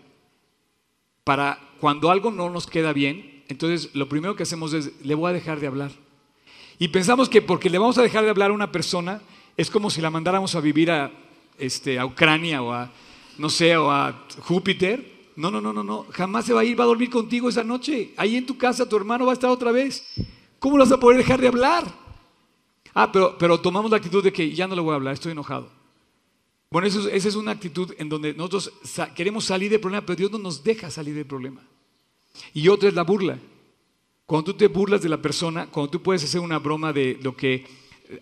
S1: para cuando algo no nos queda bien, entonces lo primero que hacemos es, le voy a dejar de hablar. Y pensamos que porque le vamos a dejar de hablar a una persona, es como si la mandáramos a vivir a, este, a Ucrania o a, no sé, o a Júpiter. No, no, no, no, no, jamás se va a ir, va a dormir contigo esa noche. Ahí en tu casa tu hermano va a estar otra vez. ¿Cómo lo vas a poder dejar de hablar? Ah, pero, pero tomamos la actitud de que ya no le voy a hablar, estoy enojado. Bueno, esa es una actitud en donde nosotros queremos salir del problema, pero Dios no nos deja salir del problema. Y otra es la burla. Cuando tú te burlas de la persona, cuando tú puedes hacer una broma de lo que,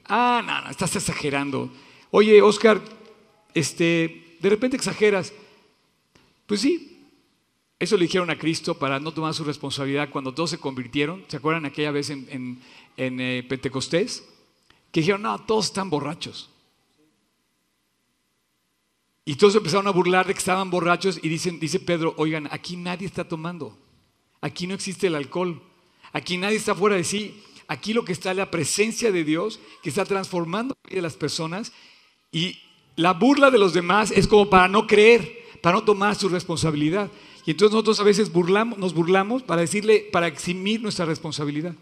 S1: ah, no, no, estás exagerando. Oye, Oscar, este, de repente exageras. Pues sí, eso le dijeron a Cristo para no tomar su responsabilidad cuando todos se convirtieron. ¿Se acuerdan aquella vez en, eh, Pentecostés? Que dijeron, no, todos están borrachos. Y todos empezaron a burlar de que estaban borrachos y dicen, dice Pedro, oigan, aquí nadie está tomando, aquí no existe el alcohol, aquí nadie está fuera de sí, aquí lo que está es la presencia de Dios que está transformando la vida de las personas y la burla de los demás es como para no creer, para no tomar su responsabilidad. Y entonces nosotros a veces burlamos, nos burlamos para decirle, para eximir nuestra responsabilidad.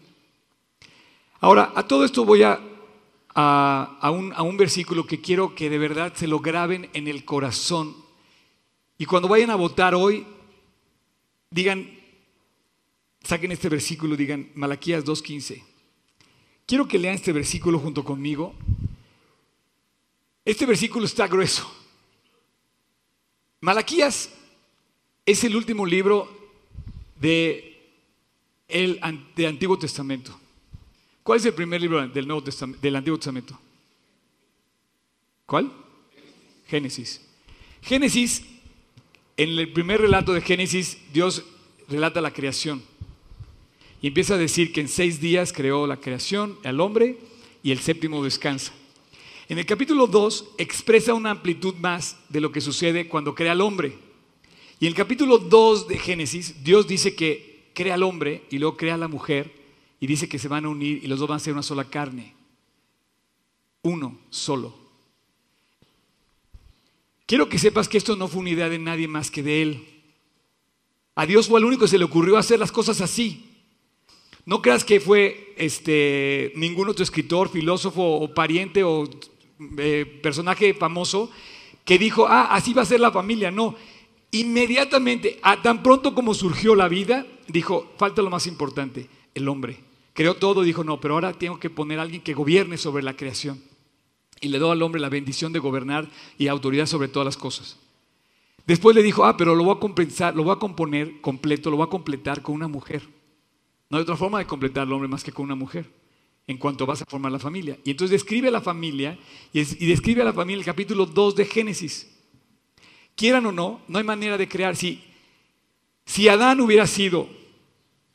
S1: Ahora, a todo esto voy a a, un, versículo que quiero que de verdad se lo graben en el corazón. Y cuando vayan a votar hoy, digan, saquen este versículo, digan Malaquías 2.15. Quiero que lean este versículo junto conmigo. Este versículo está grueso. Malaquías es el último libro de el, del Antiguo Testamento. ¿Cuál es el primer libro del, Nuevo del Antiguo Testamento? ¿Cuál? Génesis. Génesis, en el primer relato de Génesis, Dios relata la creación. Y empieza a decir que en seis días creó la creación, al hombre, y el séptimo descansa. En el capítulo 2 expresa una amplitud más de lo que sucede cuando crea al hombre. Y en el capítulo 2 de Génesis, Dios dice que crea al hombre y luego crea a la mujer y dice que se van a unir y los dos van a ser una sola carne. Uno solo. Quiero que sepas que esto no fue una idea de nadie más que de Él. A Dios fue el único que se le ocurrió hacer las cosas así. No creas que fue este, ningún otro escritor, filósofo o pariente o eh, personaje famoso que dijo, ah, así va a ser la familia. No, inmediatamente, tan pronto como surgió la vida, dijo, falta lo más importante, el hombre. Creó todo dijo, no, pero ahora tengo que poner a alguien que gobierne sobre la creación. Y le doy al hombre la bendición de gobernar y autoridad sobre todas las cosas. Después le dijo, ah, pero lo voy a compensar, lo voy a componer completo, lo voy a completar con una mujer. No hay otra forma de completar al hombre más que con una mujer, en cuanto vas a formar la familia. Y entonces describe a la familia, y, describe a la familia el capítulo 2 de Génesis. Quieran o no, no hay manera de crear. Si, si Adán hubiera sido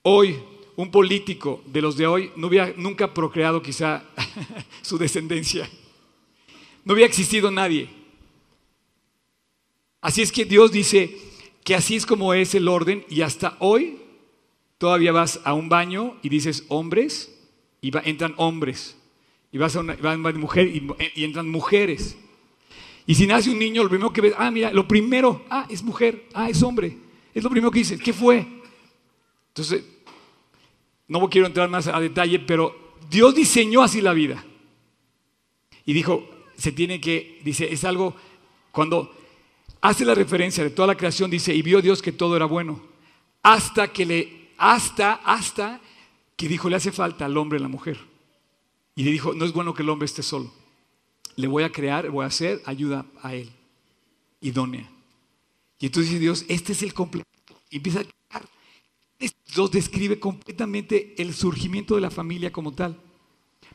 S1: hoy un político de los de hoy, no hubiera nunca procreado quizá *laughs* su descendencia. No hubiera existido nadie. Así es que Dios dice que así es como es el orden y hasta hoy todavía vas a un baño y dices hombres y entran hombres. Y vas a una, mujer y, y, entran mujeres. Y si nace un niño, lo primero que ves, ah, mira, lo primero, ah, es mujer, ah, es hombre. Es lo primero que dices, ¿qué fue? Entonces, no quiero entrar más a detalle, pero Dios diseñó así la vida. Y dijo, se tiene que, dice, es algo, cuando hace la referencia de toda la creación, dice, y vio Dios que todo era bueno, hasta que le, hasta, hasta que dijo, le hace falta al hombre y la mujer. Y le dijo, no es bueno que el hombre esté solo. Le voy a crear, voy a hacer ayuda a él, idónea. Y entonces Dios, este es el completo. Y empieza a Dios describe completamente el surgimiento de la familia como tal.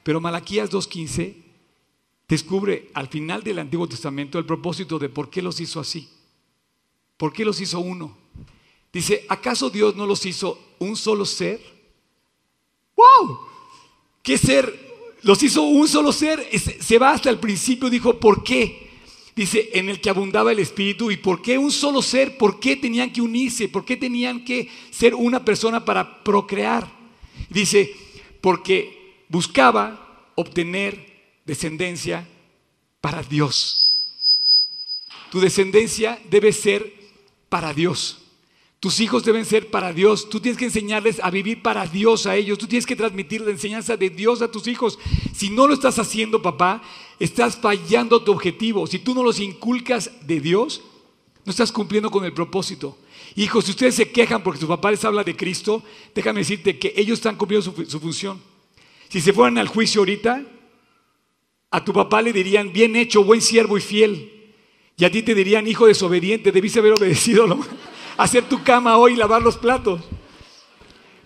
S1: Pero Malaquías 2.15 descubre al final del Antiguo Testamento el propósito de por qué los hizo así. ¿Por qué los hizo uno? Dice, ¿acaso Dios no los hizo un solo ser? ¡Wow! ¿Qué ser? Los hizo un solo ser. Se va hasta el principio, dijo, ¿por qué? Dice, en el que abundaba el Espíritu. ¿Y por qué un solo ser? ¿Por qué tenían que unirse? ¿Por qué tenían que ser una persona para procrear? Dice, porque buscaba obtener descendencia para Dios. Tu descendencia debe ser para Dios. Tus hijos deben ser para Dios. Tú tienes que enseñarles a vivir para Dios a ellos. Tú tienes que transmitir la enseñanza de Dios a tus hijos. Si no lo estás haciendo, papá, estás fallando tu objetivo. Si tú no los inculcas de Dios, no estás cumpliendo con el propósito. Hijos, si ustedes se quejan porque su papá les habla de Cristo, déjame decirte que ellos están cumpliendo su, función. Si se fueran al juicio ahorita, a tu papá le dirían, bien hecho, buen siervo y fiel. Y a ti te dirían, hijo desobediente, debiste haber obedecido, hacer tu cama hoy y lavar los platos.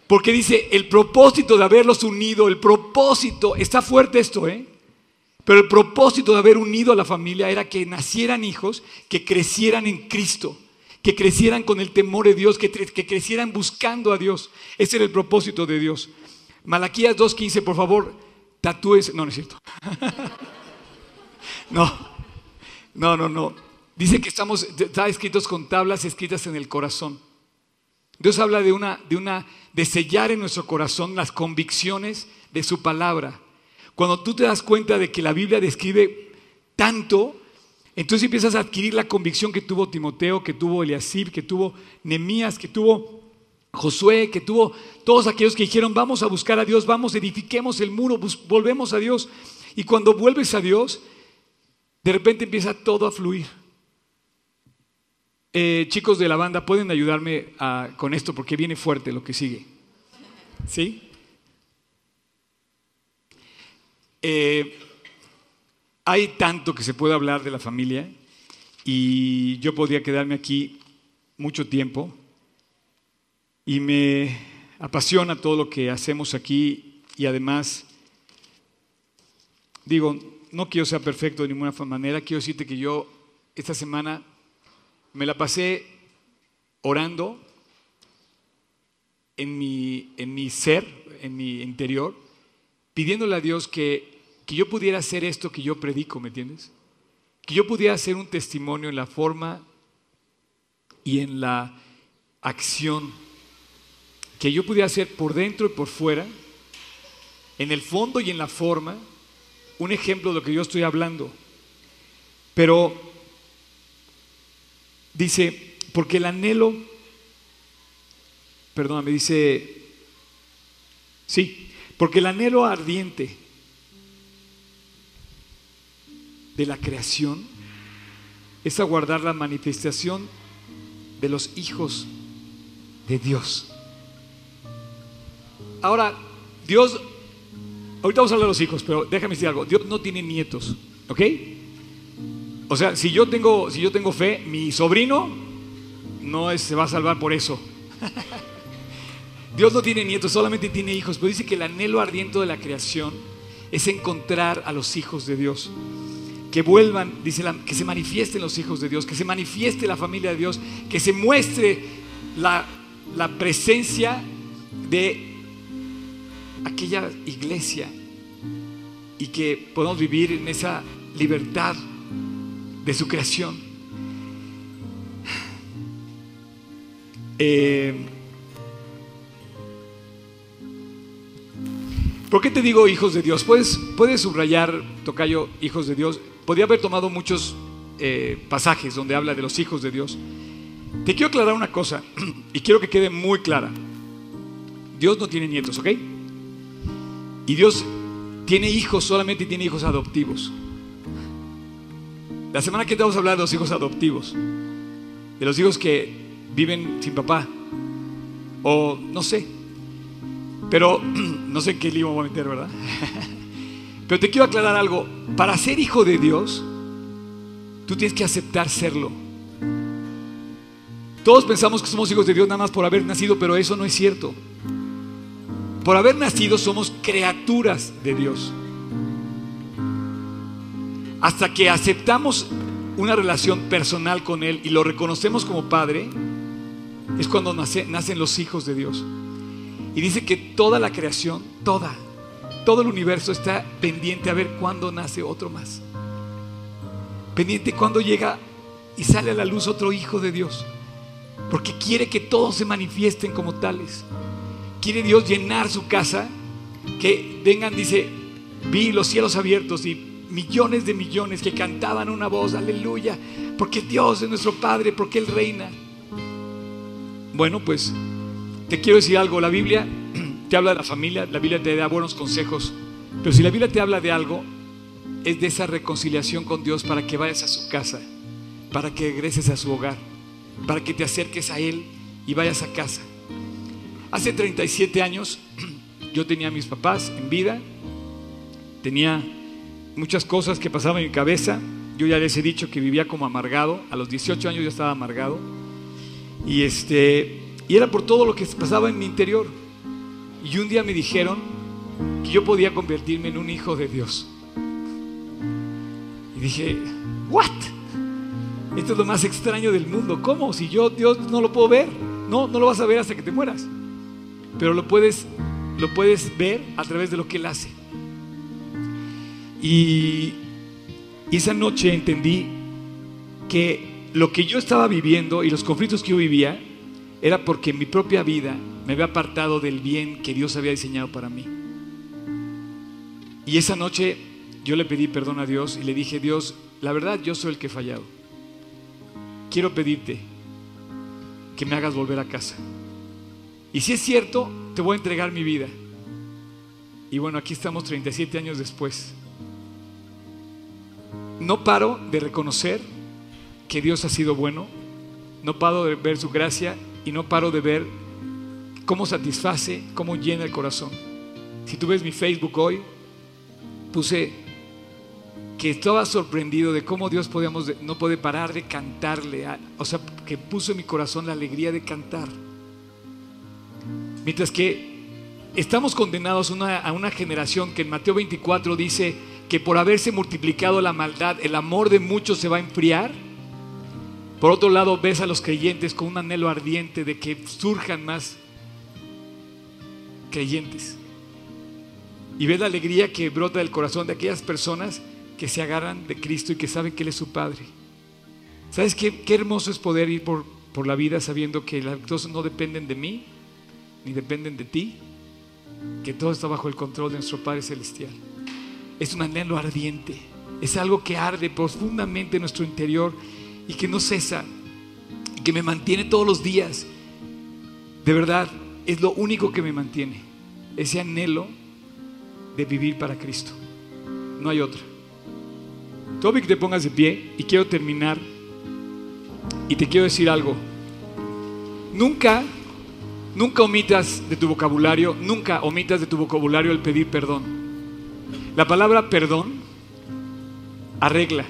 S1: Porque dice, el propósito de haberlos unido, el propósito, está fuerte esto, ¿eh? Pero el propósito de haber unido a la familia era que nacieran hijos que crecieran en Cristo, que crecieran con el temor de Dios, que, crecieran buscando a Dios. Ese era el propósito de Dios. Malaquías 2.15, por favor, tatúes. No, no es cierto. *laughs* no, no, no, no. Dice que estamos, está escritos con tablas escritas en el corazón. Dios habla de una, de una, de sellar en nuestro corazón las convicciones de su palabra. Cuando tú te das cuenta de que la Biblia describe tanto, entonces empiezas a adquirir la convicción que tuvo Timoteo, que tuvo Eliasib, que tuvo Nemías, que tuvo Josué, que tuvo todos aquellos que dijeron, vamos a buscar a Dios, vamos, edifiquemos el muro, volvemos a Dios. Y cuando vuelves a Dios, de repente empieza todo a fluir. Eh, chicos de la banda, ¿pueden ayudarme con esto? Porque viene fuerte lo que sigue. ¿Sí? Eh, hay tanto que se puede hablar de la familia y yo podría quedarme aquí mucho tiempo. Y me apasiona todo lo que hacemos aquí y además, digo, no quiero ser perfecto de ninguna manera, quiero decirte que yo esta semana me la pasé orando en mi, en mi ser, en mi interior, pidiéndole a Dios que, que yo pudiera hacer esto que yo predico, ¿me entiendes? Que yo pudiera hacer un testimonio en la forma y en la acción que yo pudiera hacer por dentro y por fuera, en el fondo y en la forma, un ejemplo de lo que yo estoy hablando. Pero dice, porque el anhelo, perdóname, dice, sí, porque el anhelo ardiente de la creación es aguardar la manifestación de los hijos de Dios. Ahora, Dios, ahorita vamos a hablar de los hijos, pero déjame decir algo, Dios no tiene nietos, ¿ok? O sea, si yo tengo, si yo tengo fe, mi sobrino no se va a salvar por eso. Dios no tiene nietos, solamente tiene hijos, pero dice que el anhelo ardiente de la creación es encontrar a los hijos de Dios. Que vuelvan, dice que se manifiesten los hijos de Dios, que se manifieste la familia de Dios, que se muestre la, la presencia de aquella iglesia y que podamos vivir en esa libertad de su creación. Eh, ¿Por qué te digo hijos de Dios? Puedes, puedes subrayar, Tocayo, hijos de Dios. Podría haber tomado muchos eh, pasajes donde habla de los hijos de Dios. Te quiero aclarar una cosa *clears throat* y quiero que quede muy clara. Dios no tiene nietos, ¿ok? Y Dios tiene hijos, solamente tiene hijos adoptivos. La semana que vamos a hablar de los hijos adoptivos, de los hijos que viven sin papá, o no sé, pero *clears throat* no sé en qué lío voy a meter, ¿verdad? *laughs* Pero te quiero aclarar algo. Para ser hijo de Dios, tú tienes que aceptar serlo. Todos pensamos que somos hijos de Dios nada más por haber nacido, pero eso no es cierto. Por haber nacido somos criaturas de Dios. Hasta que aceptamos una relación personal con Él y lo reconocemos como Padre, es cuando nacen los hijos de Dios. Y dice que toda la creación, toda, todo el universo está pendiente a ver cuándo nace otro más. Pendiente cuando llega y sale a la luz otro hijo de Dios. Porque quiere que todos se manifiesten como tales. Quiere Dios llenar su casa. Que vengan, dice, vi los cielos abiertos y millones de millones que cantaban una voz, aleluya, porque Dios es nuestro Padre, porque Él reina. Bueno, pues te quiero decir algo, la Biblia *clears throat* te habla de la familia, la Biblia te da buenos consejos, pero si la Biblia te habla de algo, es de esa reconciliación con Dios para que vayas a su casa, para que regreses a su hogar, para que te acerques a Él y vayas a casa. Hace 37 años *clears throat* yo tenía a mis papás en vida, tenía muchas cosas que pasaban en mi cabeza, yo ya les he dicho que vivía como amargado, a los 18 años ya estaba amargado, y este, y era por todo lo que pasaba en mi interior. Y un día me dijeron que yo podía convertirme en un hijo de Dios. Y dije, ¿what? Esto es lo más extraño del mundo. ¿Cómo? Si yo Dios no lo puedo ver. No, no lo vas a ver hasta que te mueras. Pero lo puedes, lo puedes ver a través de lo que Él hace. Y, esa noche entendí que lo que yo estaba viviendo y los conflictos que yo vivía era porque mi propia vida me había apartado del bien que Dios había diseñado para mí. Y esa noche yo le pedí perdón a Dios y le dije, Dios, la verdad yo soy el que he fallado. Quiero pedirte que me hagas volver a casa. Y si es cierto, te voy a entregar mi vida. Y bueno, aquí estamos 37 años después. No paro de reconocer que Dios ha sido bueno. No paro de ver su gracia y no paro de ver cómo satisface, cómo llena el corazón. Si tú ves mi Facebook hoy, puse que estaba sorprendido de cómo Dios podíamos, no puede parar de cantarle, o sea, que puso en mi corazón la alegría de cantar. Mientras que estamos condenados a una generación que en Mateo 24 dice que por haberse multiplicado la maldad, el amor de muchos se va a enfriar por otro lado, ves a los creyentes con un anhelo ardiente de que surjan más creyentes. Y ves la alegría que brota del corazón de aquellas personas que se agarran de Cristo y que saben que Él es su Padre. ¿Sabes qué, qué hermoso es poder ir por, por la vida sabiendo que las cosas no dependen de mí, ni dependen de ti, que todo está bajo el control de nuestro Padre Celestial? Es un anhelo ardiente, es algo que arde profundamente en nuestro interior y que no cesa, y que me mantiene todos los días. De verdad, es lo único que me mantiene, ese anhelo de vivir para Cristo. No hay otra. Toby, que te pongas de pie y quiero terminar y te quiero decir algo. Nunca, nunca omitas de tu vocabulario, nunca omitas de tu vocabulario el pedir perdón. La palabra perdón arregla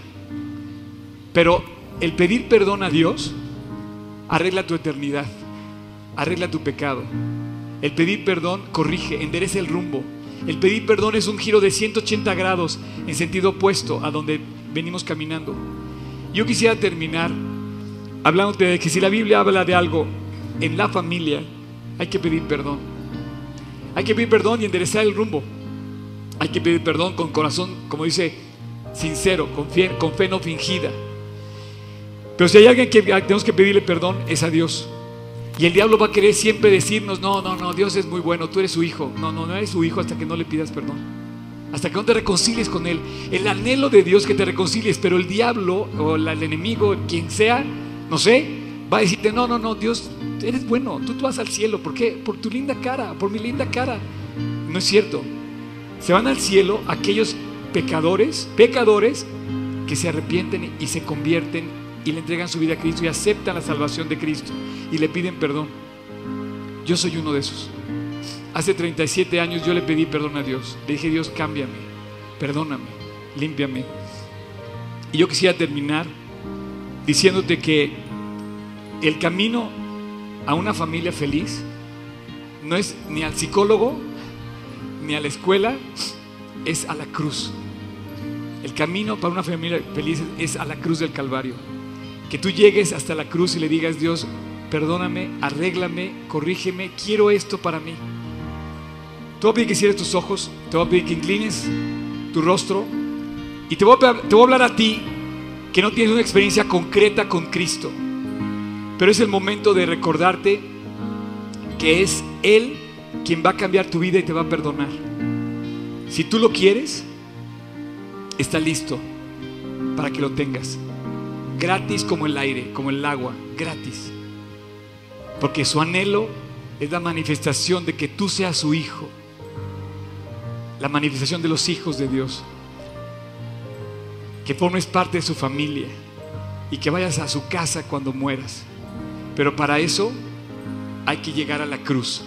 S1: Pero el pedir perdón a Dios arregla tu eternidad, arregla tu pecado. El pedir perdón corrige, endereza el rumbo. El pedir perdón es un giro de 180 grados en sentido opuesto a donde venimos caminando. Yo quisiera terminar hablándote de que si la Biblia habla de algo en la familia, hay que pedir perdón. Hay que pedir perdón y enderezar el rumbo. Hay que pedir perdón con corazón, como dice, sincero, con fe, con fe no fingida. Pero si hay alguien que tenemos que pedirle perdón, es a Dios. Y el diablo va a querer siempre decirnos, no, no, no, Dios es muy bueno, tú eres su hijo. No, no, no eres su hijo hasta que no le pidas perdón. Hasta que no te reconcilies con Él. El anhelo de Dios que te reconcilies, pero el diablo o el enemigo, quien sea, no sé, va a decirte, no, no, no, Dios, eres bueno, tú, tú vas al cielo. ¿Por qué? Por tu linda cara, por mi linda cara. No es cierto. Se van al cielo aquellos pecadores, pecadores que se arrepienten y se convierten y le entregan su vida a Cristo y aceptan la salvación de Cristo y le piden perdón. Yo soy uno de esos. Hace 37 años yo le pedí perdón a Dios. Le dije, Dios, cámbiame, perdóname, límpiame. Y yo quisiera terminar diciéndote que el camino a una familia feliz no es ni al psicólogo, ni a la escuela, es a la cruz. El camino para una familia feliz es a la cruz del Calvario. Que tú llegues hasta la cruz y le digas, Dios, perdóname, arréglame, corrígeme, quiero esto para mí. Te voy a pedir que cierres tus ojos, te voy a pedir que inclines tu rostro y te voy, a, te voy a hablar a ti que no tienes una experiencia concreta con Cristo. Pero es el momento de recordarte que es Él quien va a cambiar tu vida y te va a perdonar. Si tú lo quieres, está listo para que lo tengas gratis como el aire, como el agua, gratis. Porque su anhelo es la manifestación de que tú seas su hijo, la manifestación de los hijos de Dios, que formes parte de su familia y que vayas a su casa cuando mueras. Pero para eso hay que llegar a la cruz.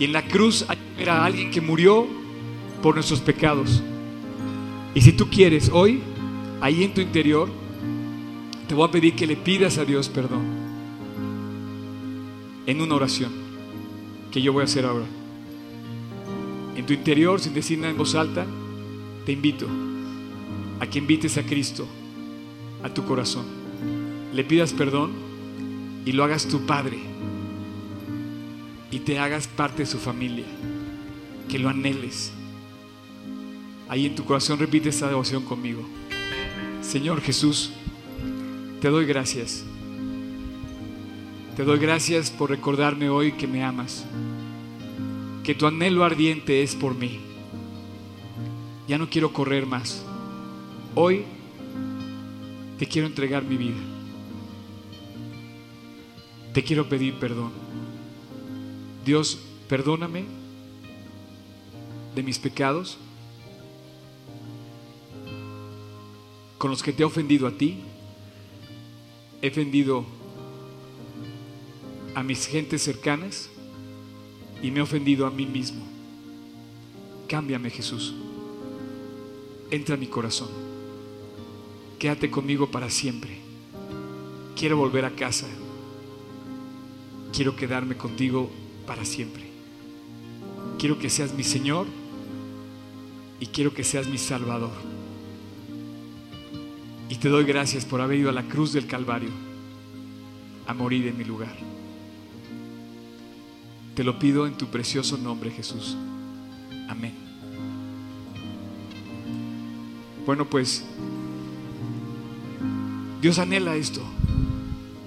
S1: Y en la cruz hay que ver a alguien que murió por nuestros pecados. Y si tú quieres hoy, ahí en tu interior, te voy a pedir que le pidas a Dios perdón en una oración que yo voy a hacer ahora. En tu interior, sin decir nada en voz alta, te invito a que invites a Cristo a tu corazón. Le pidas perdón y lo hagas tu Padre y te hagas parte de su familia. Que lo anheles. Ahí en tu corazón repite esta devoción conmigo. Señor Jesús, te doy gracias. Te doy gracias por recordarme hoy que me amas, que tu anhelo ardiente es por mí. Ya no quiero correr más. Hoy te quiero entregar mi vida. Te quiero pedir perdón. Dios, perdóname de mis pecados con los que te he ofendido a ti he ofendido a mis gentes cercanas y me he ofendido a mí mismo. Cámbiame Jesús. Entra a mi corazón. Quédate conmigo para siempre. Quiero volver a casa. Quiero quedarme contigo para siempre. Quiero que seas mi Señor y quiero que seas mi Salvador. Y te doy gracias por haber ido a la cruz del Calvario a morir en mi lugar. Te lo pido en tu precioso nombre, Jesús. Amén. Bueno, pues Dios anhela esto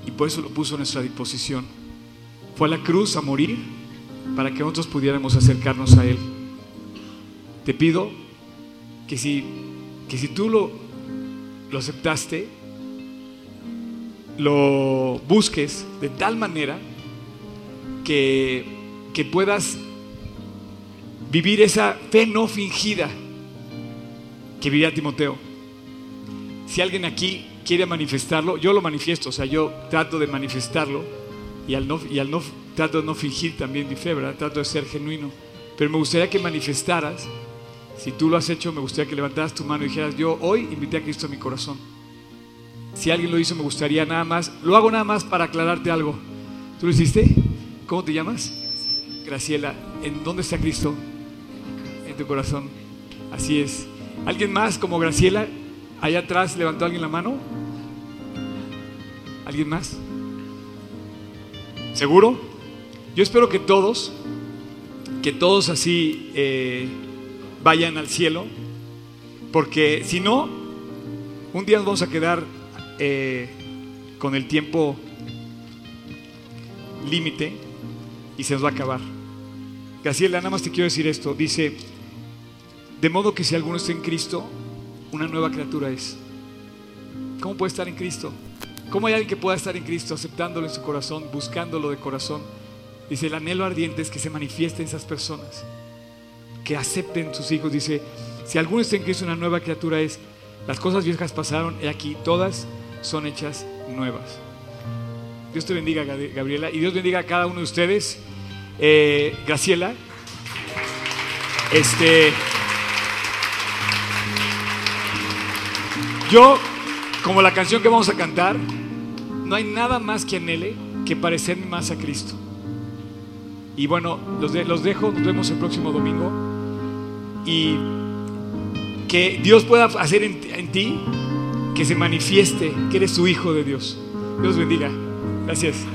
S1: y por eso lo puso a nuestra disposición. Fue a la cruz a morir para que nosotros pudiéramos acercarnos a Él. Te pido que si, que si tú lo, lo aceptaste, lo busques de tal manera que, que puedas vivir esa fe no fingida que vivía Timoteo. Si alguien aquí quiere manifestarlo, yo lo manifiesto, o sea, yo trato de manifestarlo y al no, y al no trato de no fingir también mi fe, ¿verdad? Trato de ser genuino. Pero me gustaría que manifestaras si tú lo has hecho, me gustaría que levantaras tu mano y dijeras, yo hoy invité a Cristo a mi corazón.
S2: Si alguien lo hizo, me gustaría nada más. Lo hago nada más para aclararte algo. ¿Tú lo hiciste? ¿Cómo te llamas? Graciela. ¿En dónde está Cristo? En tu corazón. Así es. ¿Alguien más como Graciela? Allá atrás levantó alguien la mano. ¿Alguien más? ¿Seguro? Yo espero que todos, que todos así eh, vayan al cielo, porque si no, un día nos vamos a quedar eh, con el tiempo límite y se nos va a acabar. Graciela, nada más te quiero decir esto. Dice, de modo que si alguno está en Cristo, una nueva criatura es. ¿Cómo puede estar en Cristo? ¿Cómo hay alguien que pueda estar en Cristo aceptándolo en su corazón, buscándolo de corazón? Dice, el anhelo ardiente es que se manifiesten esas personas, que acepten sus hijos. Dice, si alguno está en Cristo, una nueva criatura es. Las cosas viejas pasaron y aquí todas son hechas nuevas. Dios te bendiga, Gabriela, y Dios bendiga a cada uno de ustedes. Eh, Graciela, este, yo, como la canción que vamos a cantar, no hay nada más que anhele que parecerme más a Cristo. Y bueno, los, dejo, nos vemos el próximo domingo. Y que Dios pueda hacer en, ti que se manifieste que eres su hijo de Dios. Dios bendiga. Gracias.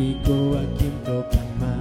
S3: mi
S4: ko a quien proclamar.